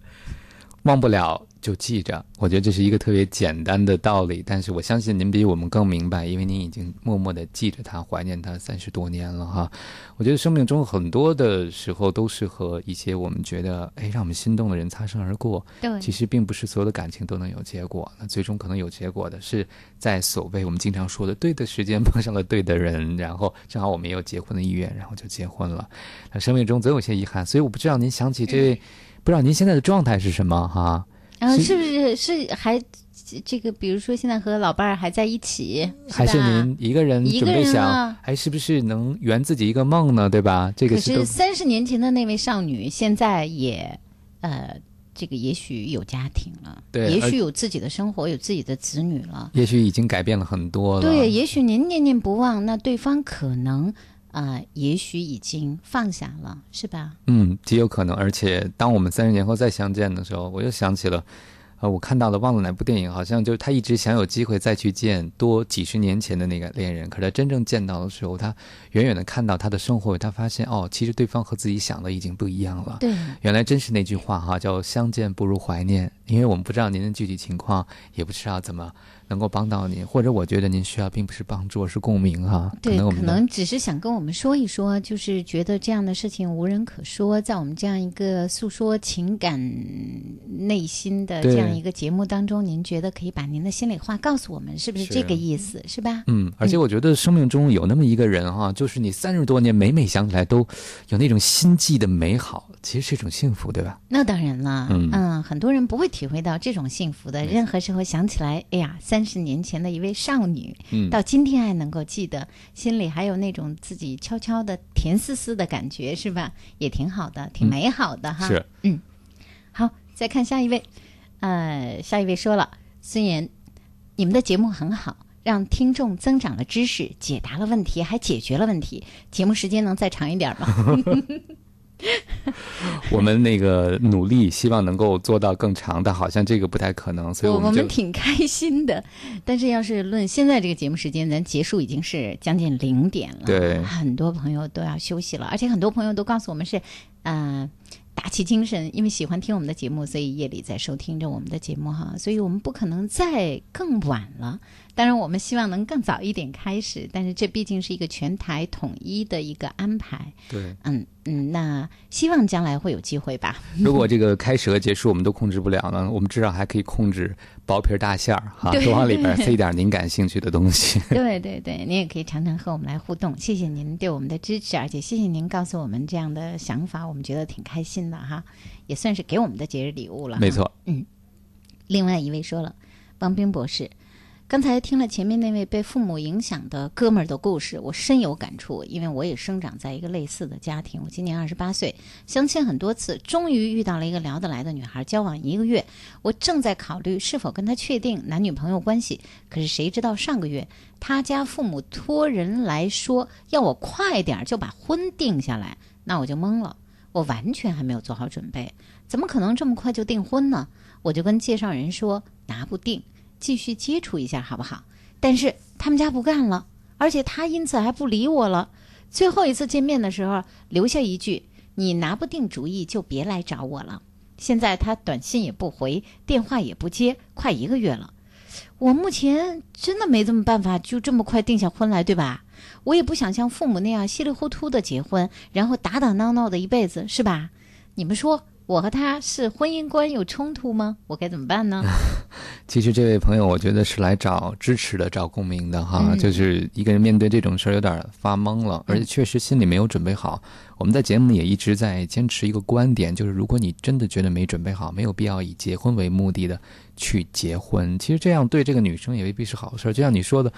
忘不了就记着，我觉得这是一个特别简单的道理，但是我相信您比我们更明白，因为您已经默默的记着他，怀念他三十多年了哈。我觉得生命中很多的时候都是和一些我们觉得哎让我们心动的人擦身而过，对其实并不是所有的感情都能有结果，那最终可能有结果的是在所谓我们经常说的对的时间碰上了对的人，然后正好我们也有结婚的意愿，然后就结婚了。那生命中总有些遗憾，所以我不知道您想起这位，不知道您现在的状态是什么哈？然后是是不是是还这个，比如说现在和老伴儿还在一起，还是您一个人一个准备想人啊，哎，是不是能圆自己一个梦呢？对吧？这个可是都是三十年前的那位少女，现在也呃，这个也许有家庭了，对也许有自己的生活，有自己的子女了。也许已经改变了很多了。对，也许您念念不忘，那对方可能啊、呃也许已经放下了，是吧？嗯，极有可能。而且当我们三十年后再相见的时候，我又想起了，呃，我看到了忘了哪部电影，好像就是他一直想有机会再去见多几十年前的那个恋人，可是他真正见到的时候，他远远的看到他的生活，他发现哦，其实对方和自己想的已经不一样了。对，原来真是那句话哈，叫相见不如怀念。因为我们不知道您的具体情况，也不知道怎么能够帮到您，或者我觉得您需要并不是帮助，而是共鸣哈。对，可能只是想跟我们说一说，就是觉得这样的事情无人可说，在我们这样一个诉说情感内心的这样一个节目当中，您觉得可以把您的心里话告诉我们，是不是是这个意思？是吧？嗯，而且我觉得生命中有那么一个人哈，就是你三十多年每每想起来都有那种心悸的美好，其实是一种幸福，对吧？那当然了，嗯很多人不会体会到这种幸福的。任何时候想起来，哎呀，三十年前的一位少女，嗯到今天还能够记得，心里还有那种自己悄悄的甜丝丝的感觉，是吧？也挺好的，挺嗯美好的哈。是，嗯，好，再看下一位，呃，下一位说了，孙岩，你们的节目很好。让听众增长了知识，解答了问题，还解决了问题。节目时间能再长一点吗？我们那个努力，希望能够做到更长，但好像这个不太可能，所以我们我们挺开心的，但是要是论现在这个节目时间，咱结束已经是将近零点了，对很多朋友都要休息了，而且很多朋友都告诉我们是，呃，打起精神，因为喜欢听我们的节目，所以夜里在收听着我们的节目哈，所以我们不可能再更晚了。当然，我们希望能更早一点开始，但是这毕竟是一个全台统一的一个安排。对，嗯嗯，那希望将来会有机会吧。如果这个开始和结束我们都控制不了呢，我们至少还可以控制薄皮儿大馅儿哈，对多往里边塞点您感兴趣的东西。对 对 对，您也可以常常和我们来互动，谢谢您对我们的支持，而且谢谢您告诉我们这样的想法，我们觉得挺开心的哈，也算是给我们的节日礼物了。没错，嗯。另外一位说了，王冰博士，刚才听了前面那位被父母影响的哥们儿的故事，我深有感触，因为我也生长在一个类似的家庭。我今年二十八岁，相亲很多次，终于遇到了一个聊得来的女孩，交往一个月，我正在考虑是否跟她确定男女朋友关系。可是谁知道上个月他家父母托人来说要我快点儿就把婚定下来，那我就懵了，我完全还没有做好准备，怎么可能这么快就订婚呢？我就跟介绍人说拿不定，继续接触一下好不好？但是他们家不干了，而且他因此还不理我了。最后一次见面的时候，留下一句：“你拿不定主意就别来找我了。”现在他短信也不回，电话也不接，快一个月了。我目前真的没这么办法，就这么快定下婚来，对吧？我也不想像父母那样稀里糊涂的结婚，然后打打闹闹的一辈子，是吧？你们说我和他是婚姻观有冲突吗？我该怎么办呢？其实这位朋友，我觉得是来找支持的、找共鸣的哈。嗯就是一个人面对这种事儿有点发懵了，而且确实心里没有准备好。我们在节目里也一直在坚持一个观点，就是如果你真的觉得没准备好，没有必要以结婚为目的的去结婚。其实这样对这个女生也未必是好事儿。就像你说的，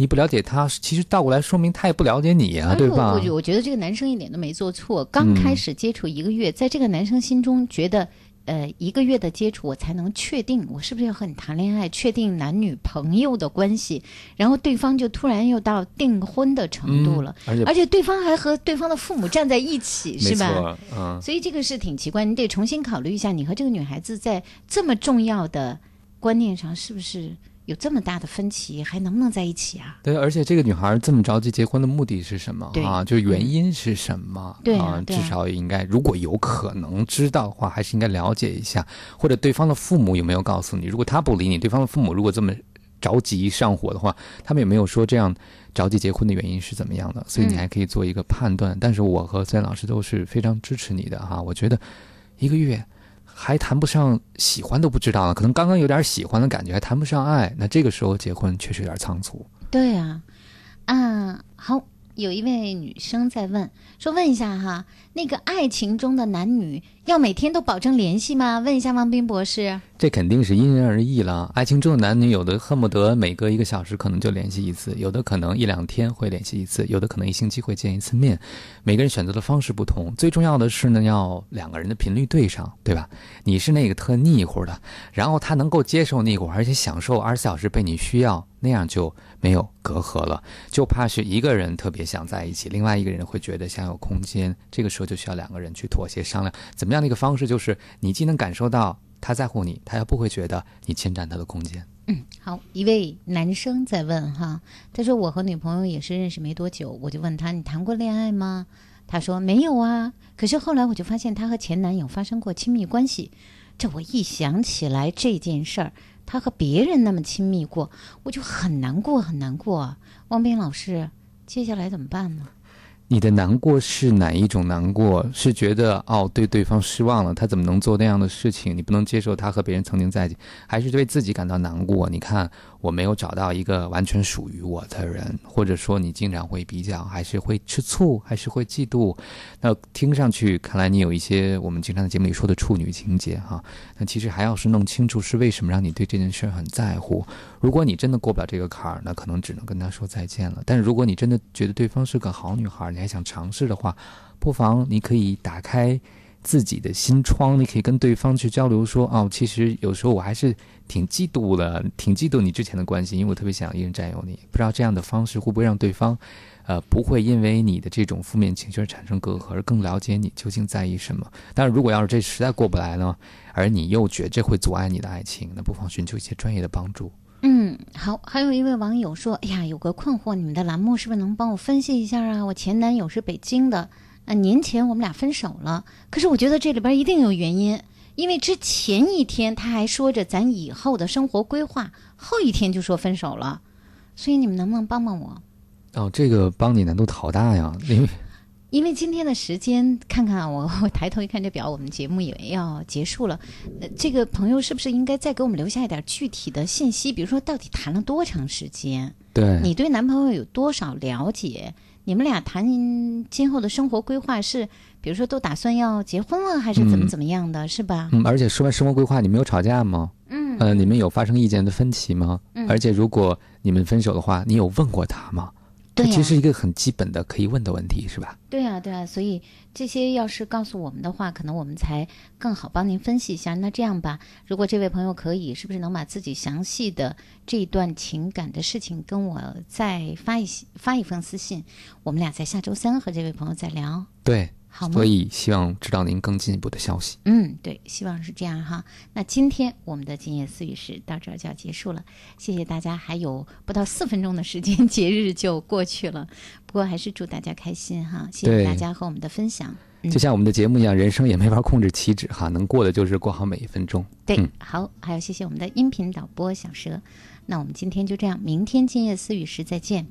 你不了解他，其实倒过来说明他也不了解你呀、而且对吧？我我觉得这个男生一点都没做错，刚开始接触一个月，在这个男生心中觉得。呃，一个月的接触，我才能确定我是不是要和你谈恋爱，确定男女朋友的关系。然后对方就突然又到订婚的程度了，嗯而且而且对方还和对方的父母站在一起，是吧？嗯。所以这个是挺奇怪，你得重新考虑一下，你和这个女孩子在这么重要的观念上是不是有这么大的分歧，还能不能在一起啊？对，而且这个女孩这么着急结婚的目的是什么啊？就是原因是什么？对啊啊至少也应该，如果有可能知道的话，还是应该了解一下，或者对方的父母有没有告诉你？如果他不理你，对方的父母如果这么着急上火的话，他们有没有说这样着急结婚的原因是怎么样的？所以你嗯还可以做一个判断。但是我和孙老师都是非常支持你的哈，我觉得一个月。还谈不上喜欢都不知道呢，可能刚刚有点喜欢的感觉，还谈不上爱，那这个时候结婚确实有点仓促。对啊，嗯，好，有一位女生在问，说问一下哈，那个爱情中的男女要每天都保证联系吗？问一下王斌博士。这肯定是因人而异了。爱情中的男女，有的恨不得每隔一个小时可能就联系一次，有的可能一两天会联系一次，有的可能一星期会见一次面。每个人选择的方式不同，最重要的是呢，要两个人的频率对上，对吧？你是那个特腻乎的，然后他能够接受腻乎，而且享受二十四小时被你需要，那样就没有隔阂了。就怕是一个人特别想在一起，另外一个人会觉得想有空间，这个时候就需要两个人去妥协商量，怎么样的一个方式，就是你既能感受到。他在乎你，他又不会觉得你侵占他的空间。嗯，好，一位男生在问哈，他说我和女朋友也是认识没多久，我就问他你谈过恋爱吗？他说没有啊，可是后来我就发现他和前男友发生过亲密关系，这我一想起来这件事儿，他和别人那么亲密过，我就很难过很难过。汪斌老师，接下来怎么办呢？你的难过是哪一种难过？是觉得哦对对方失望了，他怎么能做那样的事情？你不能接受他和别人曾经在一起，还是对自己感到难过？你看我没有找到一个完全属于我的人，或者说你经常会比较，还是会吃醋，还是会嫉妒？那听上去看来你有一些我们经常在节目里说的处女情节哈。那其实还要是弄清楚是为什么让你对这件事很在乎。如果你真的过不了这个坎儿，那可能只能跟他说再见了。但是如果你真的觉得对方是个好女孩，你还想尝试的话，不妨你可以打开自己的心窗，你可以跟对方去交流说，哦，其实有时候我还是挺嫉妒的，挺嫉妒你之前的关系，因为我特别想一人占有你。不知道这样的方式会不会让对方，呃，不会因为你的这种负面情绪而产生隔阂，而更了解你究竟在意什么。但是如果要是这实在过不来呢，而你又觉得这会阻碍你的爱情，那不妨寻求一些专业的帮助。嗯，好，还有一位网友说：“哎呀，有个困惑，你们的栏目是不是能帮我分析一下啊？我前男友是北京的，呃，年前我们俩分手了，可是我觉得这里边一定有原因，因为之前一天他还说着咱以后的生活规划，后一天就说分手了。所以你们能不能帮帮我？哦，这个帮你难度好大呀，因为 因为今天的时间，看看啊我，我抬头一看这表，我们节目也要结束了。呃，这个朋友是不是应该再给我们留下一点具体的信息？比如说，到底谈了多长时间？对你对男朋友有多少了解？你们俩谈今后的生活规划是，比如说都打算要结婚了，还是怎么嗯怎么样的，是吧？嗯，而且说完生活规划，你们有吵架吗？嗯呃，你们有发生意见的分歧吗？嗯而且如果你们分手的话，你有问过他吗？对呀这其实是一个很基本的可以问的问题，是吧？对啊，对啊，所以这些要是告诉我们的话，可能我们才更好帮您分析一下。那这样吧，如果这位朋友可以，是不是能把自己详细的这一段情感的事情跟我再发一发一封私信，我们俩在下周三和这位朋友再聊。对，好吗所以希望知道您更进一步的消息。嗯，对，希望是这样哈。那今天我们的今夜思语时到这儿就要结束了，谢谢大家，还有不到四分钟的时间，节日就过去了。不过还是祝大家开心哈，谢谢大家和我们的分享。嗯就像我们的节目一样，人生也没法控制起止哈，能过的就是过好每一分钟。对，嗯好，还有谢谢我们的音频导播小蛇。那我们今天就这样，明天今夜思语时再见。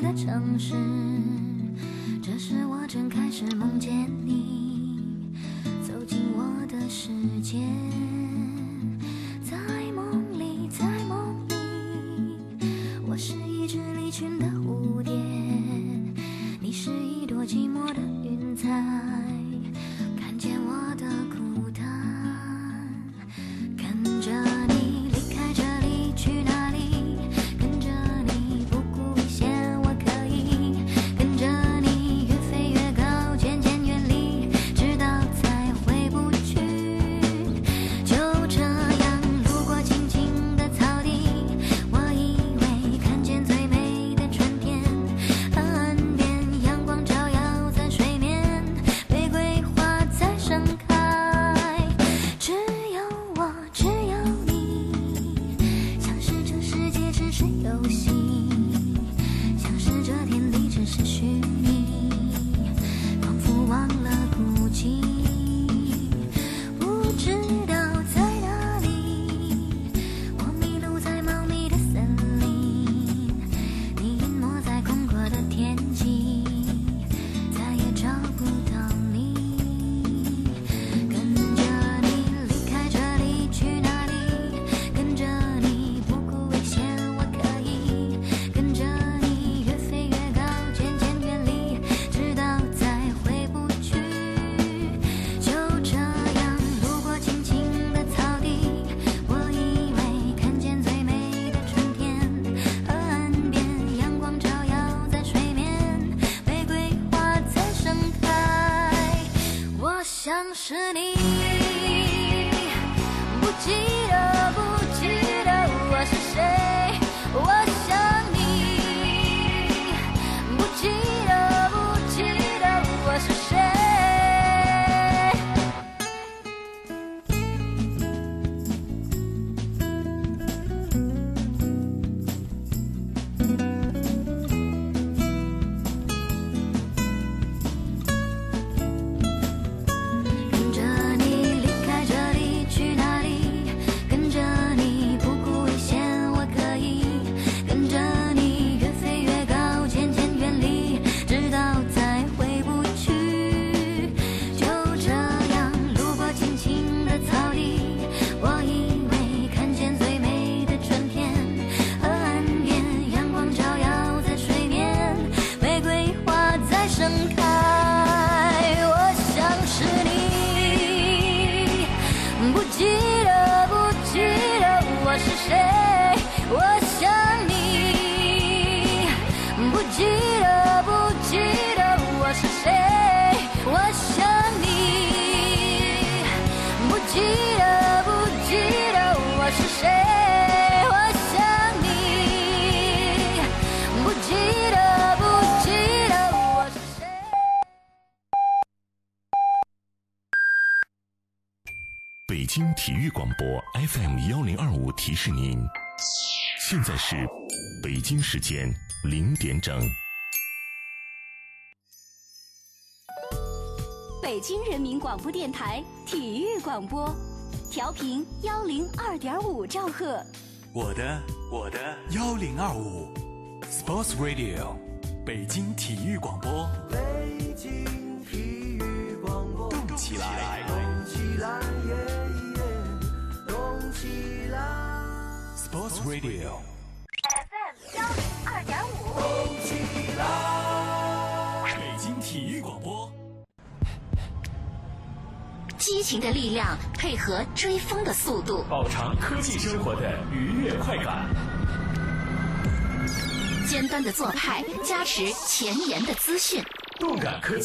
的城市。这时我正开始梦见你，走进我的世界。在梦里，在梦里，我是一只离群的蝴蝶，你是一朵寂寞的云彩。看见我的孤单。跟着现在是北京时间零点整。北京人民广播电台体育广播，调频幺零二点五兆赫。我的我的幺零二五，Sports Radio，北京体育广播。北京体育广播，动起来，动起来，耶耶，动起来。Sports Radio。FM 幺零二点五，动起来！北京体育广播，激情的力量配合追风的速度，饱尝科技生活的愉悦快感。尖端的做派加持前沿的资讯，动感科技。